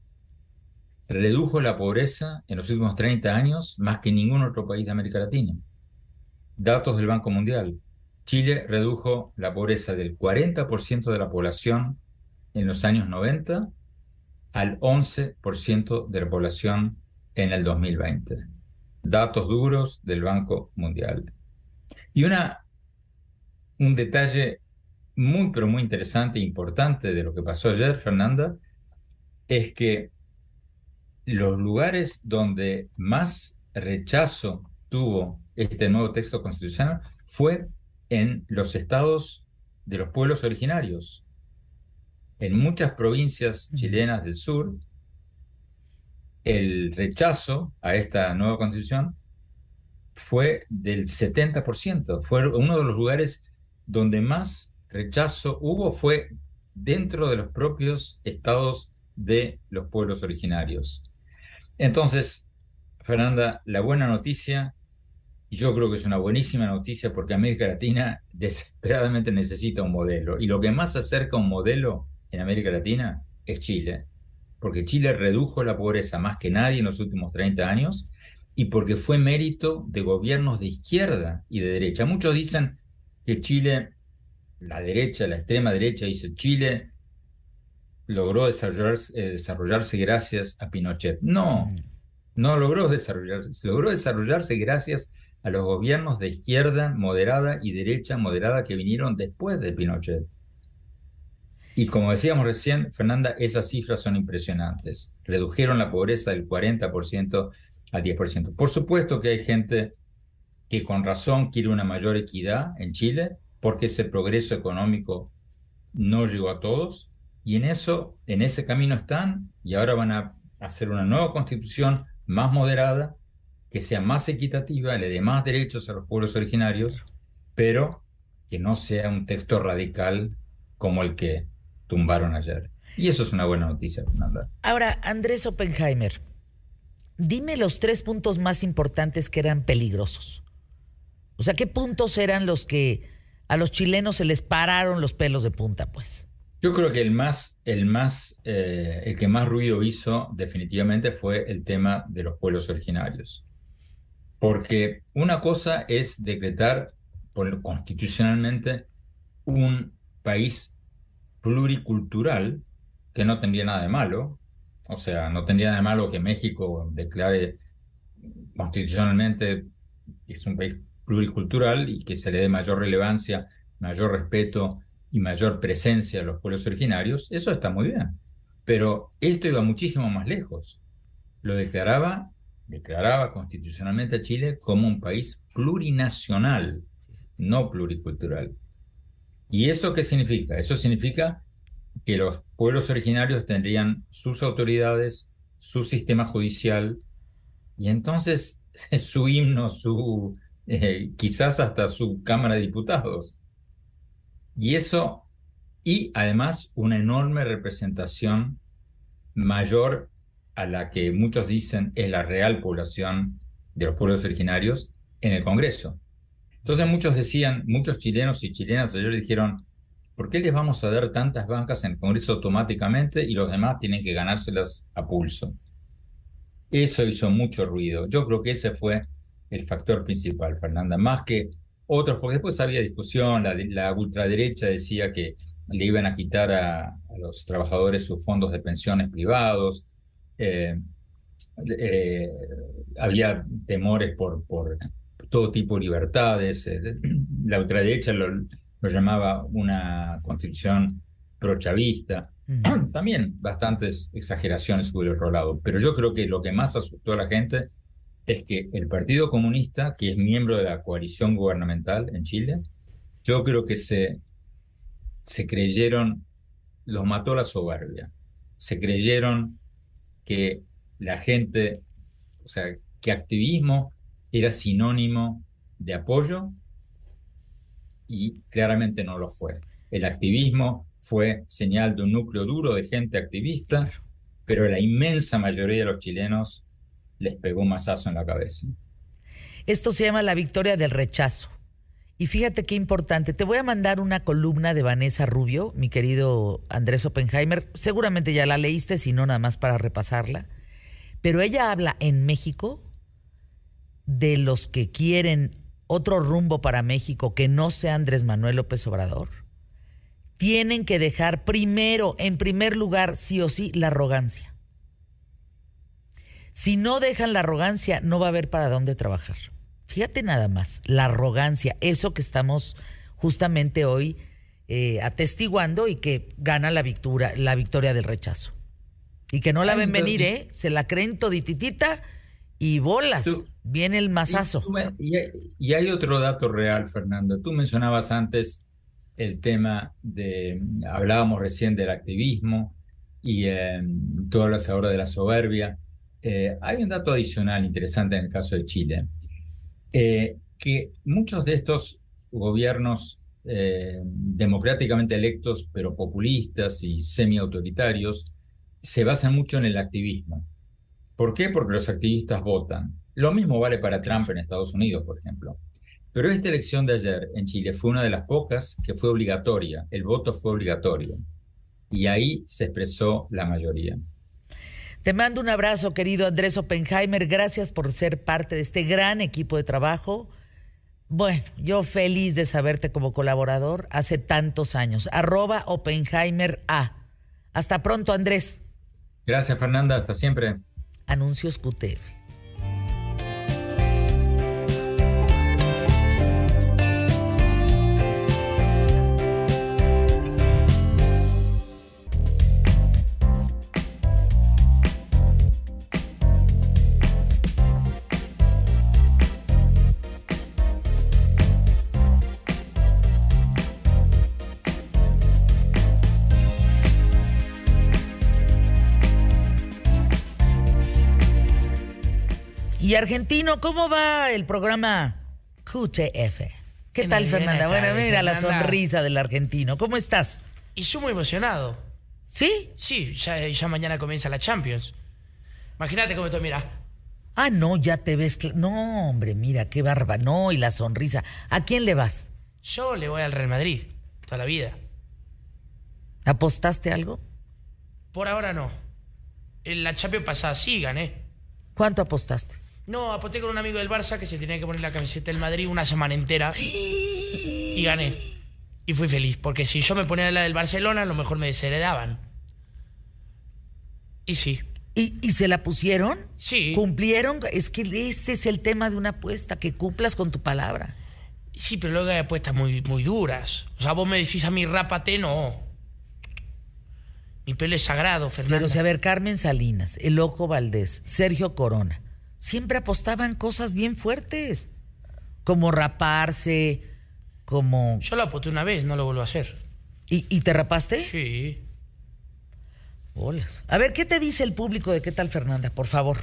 redujo la pobreza en los últimos 30 años más que ningún otro país de América Latina. Datos del Banco Mundial. Chile redujo la pobreza del 40% de la población en los años 90 al 11% de la población en el 2020. Datos duros del Banco Mundial. Y una, un detalle muy, pero muy interesante e importante de lo que pasó ayer, Fernanda, es que los lugares donde más rechazo tuvo este nuevo texto constitucional fue en los estados de los pueblos originarios. En muchas provincias chilenas del sur, el rechazo a esta nueva constitución fue del 70%. Fue uno de los lugares donde más rechazo hubo fue dentro de los propios estados de los pueblos originarios. Entonces, Fernanda, la buena noticia, y yo creo que es una buenísima noticia porque América Latina desesperadamente necesita un modelo. Y lo que más acerca a un modelo en América Latina es Chile. Porque Chile redujo la pobreza más que nadie en los últimos 30 años y porque fue mérito de gobiernos de izquierda y de derecha. Muchos dicen que Chile, la derecha, la extrema derecha, dice Chile logró desarrollarse, eh, desarrollarse gracias a Pinochet. No, no logró desarrollarse, logró desarrollarse gracias a los gobiernos de izquierda moderada y derecha moderada que vinieron después de Pinochet. Y como decíamos recién, Fernanda, esas cifras son impresionantes. Redujeron la pobreza del 40% al 10%. Por supuesto que hay gente que con razón quiere una mayor equidad en Chile, porque ese progreso económico no llegó a todos, y en eso, en ese camino están, y ahora van a hacer una nueva constitución más moderada, que sea más equitativa, le dé más derechos a los pueblos originarios, pero que no sea un texto radical como el que tumbaron ayer. Y eso es una buena noticia, Fernanda. Ahora, Andrés Oppenheimer, dime los tres puntos más importantes que eran peligrosos. O sea, ¿qué puntos eran los que a los chilenos se les pararon los pelos de punta, pues? Yo creo que el más, el más, eh, el que más ruido hizo definitivamente fue el tema de los pueblos originarios. Porque una cosa es decretar constitucionalmente un país pluricultural, que no tendría nada de malo, o sea, no tendría nada de malo que México declare constitucionalmente que es un país pluricultural y que se le dé mayor relevancia, mayor respeto y mayor presencia a los pueblos originarios, eso está muy bien. Pero esto iba muchísimo más lejos. Lo declaraba declaraba constitucionalmente a Chile como un país plurinacional, no pluricultural. ¿Y eso qué significa? Eso significa que los pueblos originarios tendrían sus autoridades, su sistema judicial, y entonces su himno, su eh, quizás hasta su Cámara de Diputados. Y eso, y además una enorme representación mayor a la que muchos dicen es la real población de los pueblos originarios en el Congreso. Entonces muchos decían, muchos chilenos y chilenas ayer dijeron, ¿por qué les vamos a dar tantas bancas en el Congreso automáticamente y los demás tienen que ganárselas a pulso? Eso hizo mucho ruido. Yo creo que ese fue el factor principal, Fernanda, más que otros, porque después había discusión, la, ultraderecha decía que le iban a quitar a, los trabajadores sus fondos de pensiones privados, eh, eh, había temores por, por todo tipo de libertades. Eh, la ultraderecha lo, lo llamaba una constitución prochavista. También bastantes exageraciones sobre el rolado. Pero yo creo que lo que más asustó a la gente es que el Partido Comunista, que es miembro de la coalición gubernamental en Chile, yo creo que se, se creyeron, los mató la soberbia. Se creyeron que la gente, o sea, que activismo era sinónimo de apoyo y claramente no lo fue. El activismo fue señal de un núcleo duro de gente activista, pero la inmensa mayoría de los chilenos les pegó un mazazo en la cabeza. Esto se llama la victoria del rechazo. Y fíjate qué importante. Te voy a mandar una columna de Vanessa Rubio, mi querido Andrés Oppenheimer. Seguramente ya la leíste, si no, nada más para repasarla. Pero ella habla en México de los que quieren otro rumbo para México que no sea Andrés Manuel López Obrador. Tienen que dejar primero, en primer lugar, sí o sí, la arrogancia. Si no dejan la arrogancia, no va a haber para dónde trabajar. Fíjate nada más, la arrogancia, eso que estamos justamente hoy eh, atestiguando y que gana la victoria, la victoria del rechazo. Y que no la ven venir, ¿eh? Se la creen todititita y bolas. Viene el masazo. Y, hay otro dato real, Fernando. Tú mencionabas antes el tema de, hablábamos recién del activismo y eh, tú hablas ahora de la soberbia. Eh, hay un dato adicional interesante en el caso de Chile, eh, que muchos de estos gobiernos eh, democráticamente electos, pero populistas y semi-autoritarios, se basan mucho en el activismo. ¿Por qué? Porque los activistas votan. Lo mismo vale para Trump en Estados Unidos, por ejemplo. Pero esta elección de ayer en Chile fue una de las pocas que fue obligatoria. El voto fue obligatorio. Y ahí se expresó la mayoría. Te mando un abrazo, querido Andrés Oppenheimer. Gracias por ser parte de este gran equipo de trabajo. Bueno, yo feliz de saberte como colaborador hace tantos años. Arroba Oppenheimer A. Hasta pronto, Andrés. Gracias, Fernanda. Hasta siempre. Anuncios QTF. Y argentino, ¿cómo va el programa QTF? ¿Qué tal, Fernanda? bueno, mira la sonrisa del argentino. ¿Cómo estás? Y yo muy emocionado. ¿Sí? Sí, ya, ya mañana comienza la Champions. Imagínate cómo te mira. Ah, no, ya te ves. No, hombre, mira, qué barba. No, y la sonrisa. ¿A quién le vas? Yo le voy al Real Madrid, toda la vida. ¿Apostaste algo? Por ahora no. En la Champions pasada sí gané. ¿Cuánto apostaste? No, aposté con un amigo del Barça que se tenía que poner la camiseta del Madrid una semana entera y gané. Y fui feliz, porque si yo me ponía la del Barcelona, a lo mejor me desheredaban. Y sí. ¿Y, se la pusieron? Sí. ¿Cumplieron? Es que ese es el tema de una apuesta, que cumplas con tu palabra. Sí, pero luego hay apuestas muy, muy duras. O sea, vos me decís a mí, rápate, no. Mi pelo es sagrado, Fernando. Pero si a ver, Carmen Salinas, El Loco Valdés, Sergio Corona, siempre apostaban cosas bien fuertes, como raparse, como... Yo lo aposté una vez, no lo vuelvo a hacer. ¿Y, te rapaste? Sí. Hola. A ver, ¿qué te dice el público de qué tal Fernanda, por favor?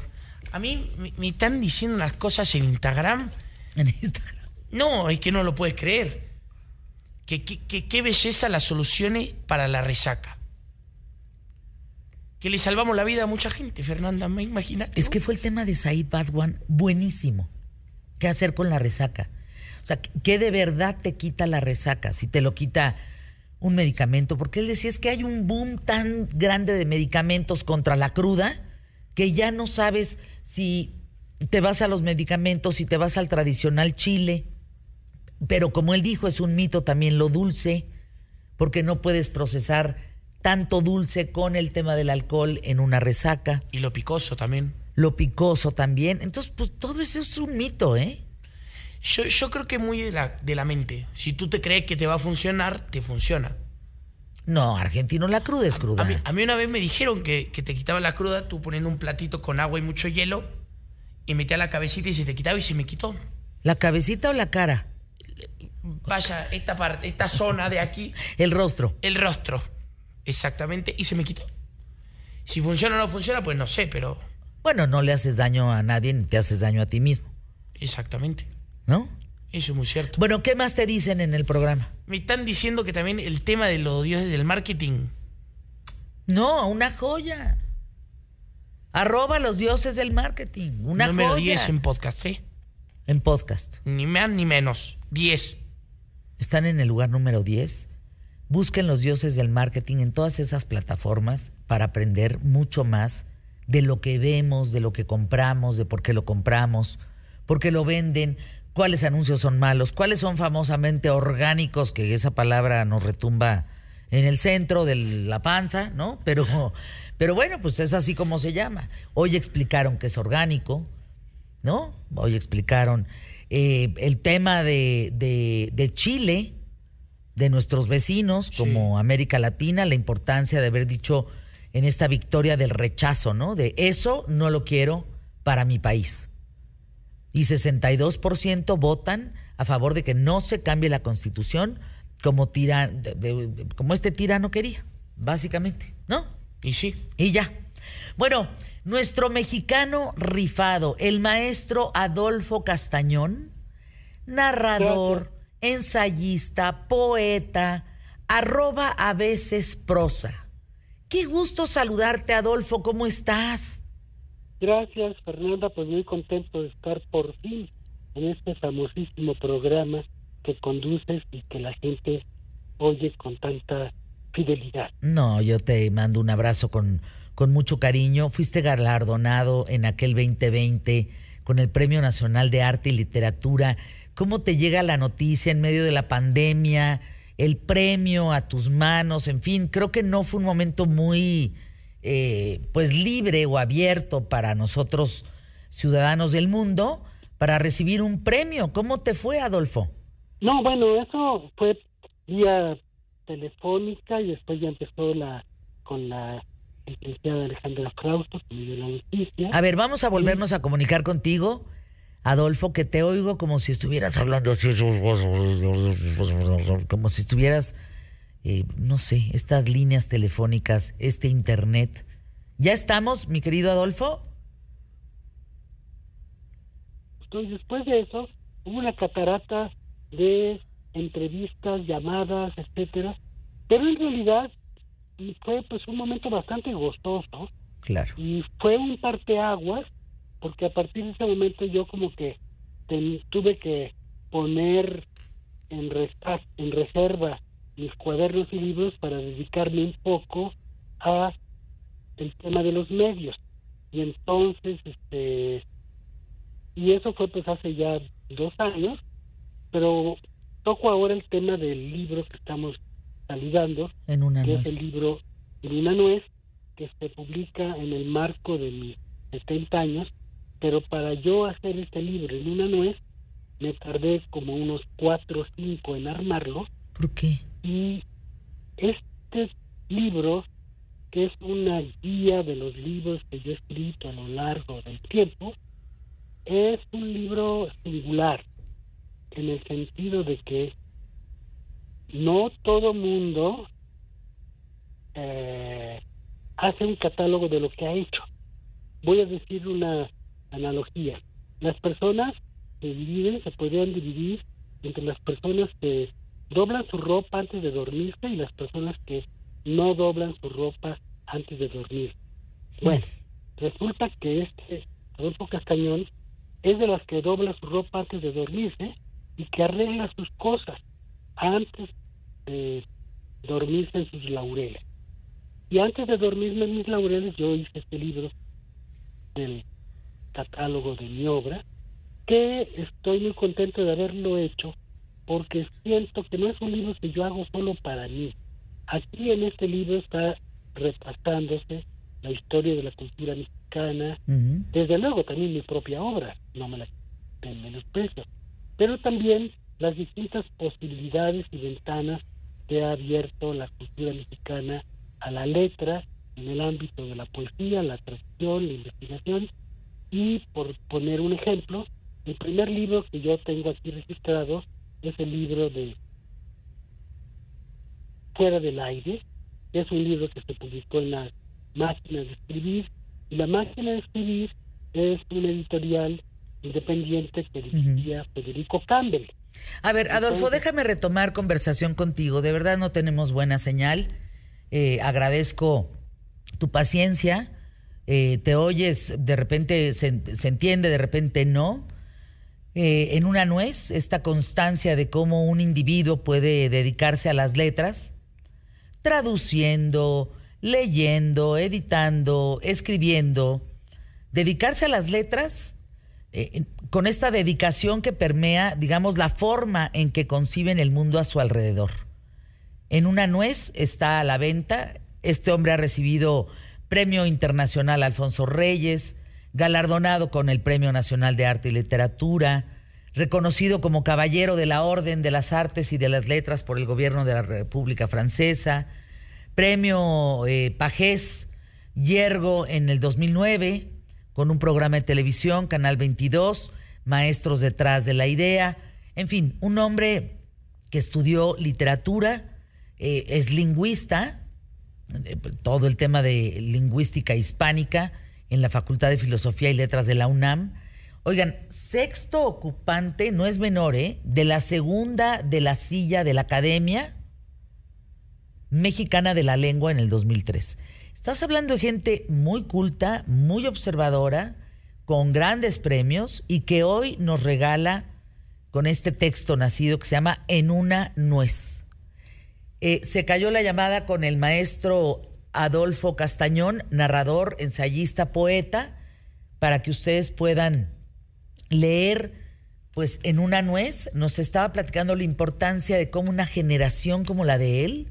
A mí me, están diciendo unas cosas en Instagram. En Instagram. No, es que no lo puedes creer. qué belleza las soluciones para la resaca que le salvamos la vida a mucha gente, Fernanda, me imagina. Es que fue el tema de Said Badwan buenísimo. ¿Qué hacer con la resaca? O sea, ¿qué de verdad te quita la resaca? Si te lo quita un medicamento, porque él decía es que hay un boom tan grande de medicamentos contra la cruda que ya no sabes si te vas a los medicamentos, si te vas al tradicional chile. Pero como él dijo, es un mito también lo dulce, porque no puedes procesar tanto dulce con el tema del alcohol en una resaca. Y lo picoso también. Lo picoso también. Entonces, pues todo eso es un mito, ¿eh? Yo, yo creo que muy de la, de la mente. Si tú te crees que te va a funcionar, te funciona. No, argentino, la cruda es cruda. A, mí, una vez me dijeron que, que, te quitaba la cruda tú poniendo un platito con agua y mucho hielo y metía la cabecita y se te quitaba y se me quitó. ¿La cabecita o la cara? Vaya, esta parte, esta zona de aquí. El rostro. El rostro. Exactamente, y se me quitó. Si funciona o no funciona, pues no sé, pero... Bueno, no le haces daño a nadie ni te haces daño a ti mismo. Exactamente. ¿No? Eso es muy cierto. Bueno, ¿qué más te dicen en el programa? Me están diciendo que también el tema de los dioses del marketing. No, una joya. Arroba los dioses del marketing. Una Número joya. 10 en podcast, ¿eh? En podcast. Ni más ni menos. 10. Están en el lugar número 10. Busquen los dioses del marketing en todas esas plataformas para aprender mucho más de lo que vemos, de lo que compramos, de por qué lo compramos, por qué lo venden, cuáles anuncios son malos, cuáles son famosamente orgánicos, que esa palabra nos retumba en el centro de la panza, ¿no? Pero, pero bueno, pues es así como se llama. Hoy explicaron que es orgánico, ¿no? Hoy explicaron eh, el tema de, de, Chile, de nuestros vecinos como América Latina, la importancia de haber dicho en esta victoria del rechazo, ¿no? De eso no lo quiero para mi país. Y 62% votan a favor de que no se cambie la constitución como, como este tirano quería, básicamente, ¿no? Y sí. Y ya. Bueno, nuestro mexicano rifado, el maestro Adolfo Castañón, narrador, ensayista, poeta, arroba a veces prosa. Qué gusto saludarte, Adolfo, ¿cómo estás? Gracias, Fernanda, pues muy contento de estar por fin en este famosísimo programa que conduces y que la gente oye con tanta fidelidad. No, yo te mando un abrazo con, con mucho cariño. Fuiste galardonado en aquel 2020 con el Premio Nacional de Arte y Literatura. ¿Cómo te llega la noticia en medio de la pandemia? El premio a tus manos, en fin, creo que no fue un momento muy eh, pues libre o abierto para nosotros ciudadanos del mundo para recibir un premio. ¿Cómo te fue, Adolfo? No, bueno, eso fue vía telefónica y después ya empezó la con la licenciada Alejandra Krausto, que me dio la noticia. A ver, vamos a volvernos a comunicar contigo. Adolfo, que te oigo como si estuvieras hablando así, como si estuvieras, eh, no sé, estas líneas telefónicas, este internet. ¿Ya estamos, mi querido Adolfo? Entonces, después de eso, hubo una catarata de entrevistas, llamadas, etcétera, pero en realidad fue pues un momento bastante gozoso. Claro. Y fue un parteaguas, porque a partir de ese momento yo como que tuve que poner en, en reserva mis cuadernos y libros para dedicarme un poco a el tema de los medios. Y entonces, este, y eso fue pues hace ya dos años, pero toco ahora el tema del libro que estamos saludando, en una que es el libro En una nuez, que se publica en el marco de mis 70 años, pero para yo hacer este libro en una nuez, me tardé como unos cuatro o cinco en armarlo. ¿Por qué? Y este libro, que es una guía de los libros que yo he escrito a lo largo del tiempo, es un libro singular en el sentido de que no todo mundo eh, hace un catálogo de lo que ha hecho. Voy a decir una analogía. Las personas se dividen, se podrían dividir entre las personas que doblan su ropa antes de dormirse y las personas que no doblan su ropa antes de dormir. Bueno, resulta que este Adolfo Castañón es de las que dobla su ropa antes de dormirse y que arregla sus cosas antes de dormirse en sus laureles. Y antes de dormirme en mis laureles, yo hice este libro del catálogo de mi obra, que estoy muy contento de haberlo hecho porque siento que no es un libro que yo hago solo para mí. Aquí en este libro está repasándose la historia de la cultura mexicana, desde luego también mi propia obra, no me la en menosprecio, pero también las distintas posibilidades y ventanas que ha abierto la cultura mexicana a la letra en el ámbito de la poesía, la tradición, la investigación y por poner un ejemplo, el primer libro que yo tengo aquí registrado es el libro de Fuera del aire, que es un libro que se publicó en la máquina de escribir y la máquina de escribir es un editorial independiente que dirigía Federico Campbell. A ver, Adolfo, déjame retomar conversación contigo. De verdad no tenemos buena señal. Eh, agradezco tu paciencia. Eh, te oyes, de repente se, entiende, de repente no. Eh, en una nuez, esta constancia de cómo un individuo puede dedicarse a las letras, traduciendo, leyendo, editando, escribiendo. Dedicarse a las letras eh, con esta dedicación que permea, digamos, la forma en que conciben el mundo a su alrededor. En una nuez está a la venta. Este hombre ha recibido Premio Internacional Alfonso Reyes, galardonado con el Premio Nacional de Arte y Literatura, reconocido como Caballero de la Orden de las Artes y de las Letras por el gobierno de la República Francesa, Premio eh, Pajés Yergo en el 2009, con un programa de televisión, Canal 22, Maestros detrás de la idea, en fin, un hombre que estudió literatura, eh, es lingüista, todo el tema de lingüística hispánica en la Facultad de Filosofía y Letras de la UNAM. Oigan, sexto ocupante, no es menor, ¿eh? De la segunda de la silla de la Academia Mexicana de la Lengua en el 2003. Estás hablando de gente muy culta, muy observadora, con grandes premios y que hoy nos regala con este texto nacido que se llama En una nuez. Eh, se cayó la llamada con el maestro Adolfo Castañón, narrador, ensayista, poeta, para que ustedes puedan leer, pues en una nuez, nos estaba platicando la importancia de cómo una generación como la de él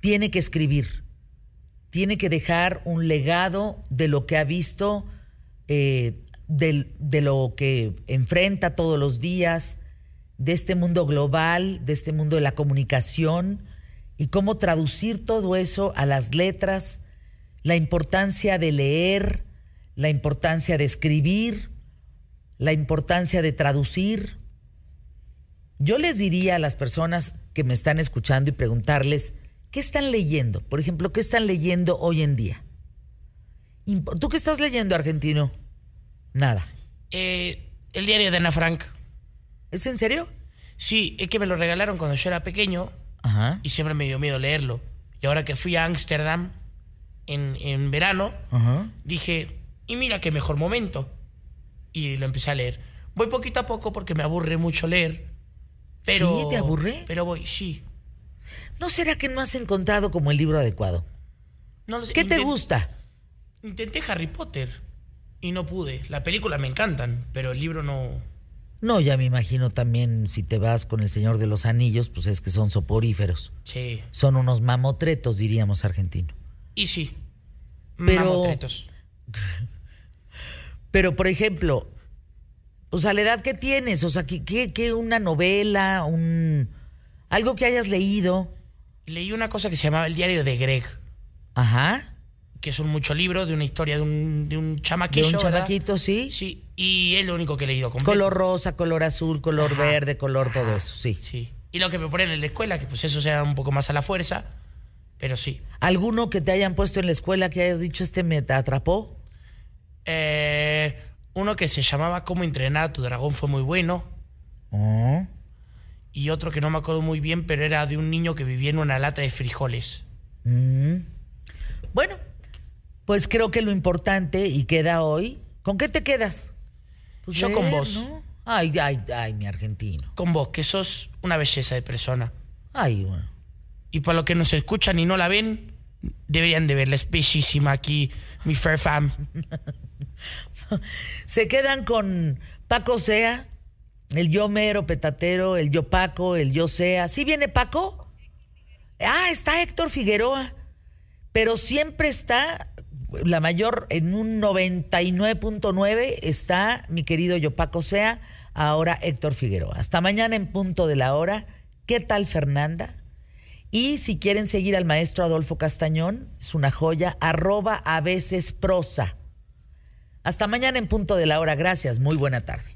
tiene que escribir, tiene que dejar un legado de lo que ha visto, eh, de lo que enfrenta todos los días, de este mundo global, de este mundo de la comunicación y cómo traducir todo eso a las letras, la importancia de leer, la importancia de escribir, la importancia de traducir. Yo les diría a las personas que me están escuchando y preguntarles, ¿qué están leyendo? Por ejemplo, ¿qué están leyendo hoy en día? ¿Tú qué estás leyendo, argentino? Nada. Eh, el diario de Ana Frank. ¿Es en serio? Sí, es que me lo regalaron cuando yo era pequeño y siempre me dio miedo leerlo. Y ahora que fui a Ámsterdam en, verano, dije, y mira qué mejor momento. Y lo empecé a leer. Voy poquito a poco porque me aburre mucho leer. Pero, ¿Sí? ¿Te aburre? Pero voy, sí. ¿No será que no has encontrado como el libro adecuado? No ¿Qué te gusta? Intenté Harry Potter y no pude. La película me encantan, pero el libro no, no, ya me imagino también si te vas con el Señor de los Anillos, pues es que son soporíferos. Sí. Son unos mamotretos, diríamos argentino. Y sí. Pero, mamotretos. Pero, por ejemplo, o sea, la edad que tienes, o sea, ¿qué, una novela, un algo que hayas leído? Leí una cosa que se llamaba El diario de Greg. Ajá que son muchos libros de una historia de un, de un chamaquillo. De un chamaquito, sí. Sí, y es lo único que he leído. Color rosa, color azul, color verde, color todo eso, sí. Sí. Y lo que me ponen en la escuela, que pues eso sea un poco más a la fuerza, pero sí. ¿Alguno que te hayan puesto en la escuela que hayas dicho este me atrapó? Eh, uno que se llamaba Cómo entrenar a tu dragón fue muy bueno. Oh. Y otro que no me acuerdo muy bien, pero era de un niño que vivía en una lata de frijoles. Mm. Bueno, pues creo que lo importante y queda hoy. ¿Con qué te quedas? Pues Yo con vos. Ay, ay, ay, mi argentino. Con vos, que sos una belleza de persona. Ay, bueno. Y para los que nos escuchan y no la ven, deberían de verla. Es bellísima aquí, mi fair fam. Se quedan con Paco Sea, el yo mero petatero, el yo Paco, el yo Sea. ¿Sí viene Paco? Ah, está Héctor Figueroa. Pero siempre está la mayor, en un 99.9 está mi querido Yopaco Sea, ahora Héctor Figueroa. Hasta mañana en punto de la hora. ¿Qué tal Fernanda? Y si quieren seguir al maestro Adolfo Castañón, es una joya, arroba a veces prosa. Hasta mañana en punto de la hora. Gracias, muy buena tarde.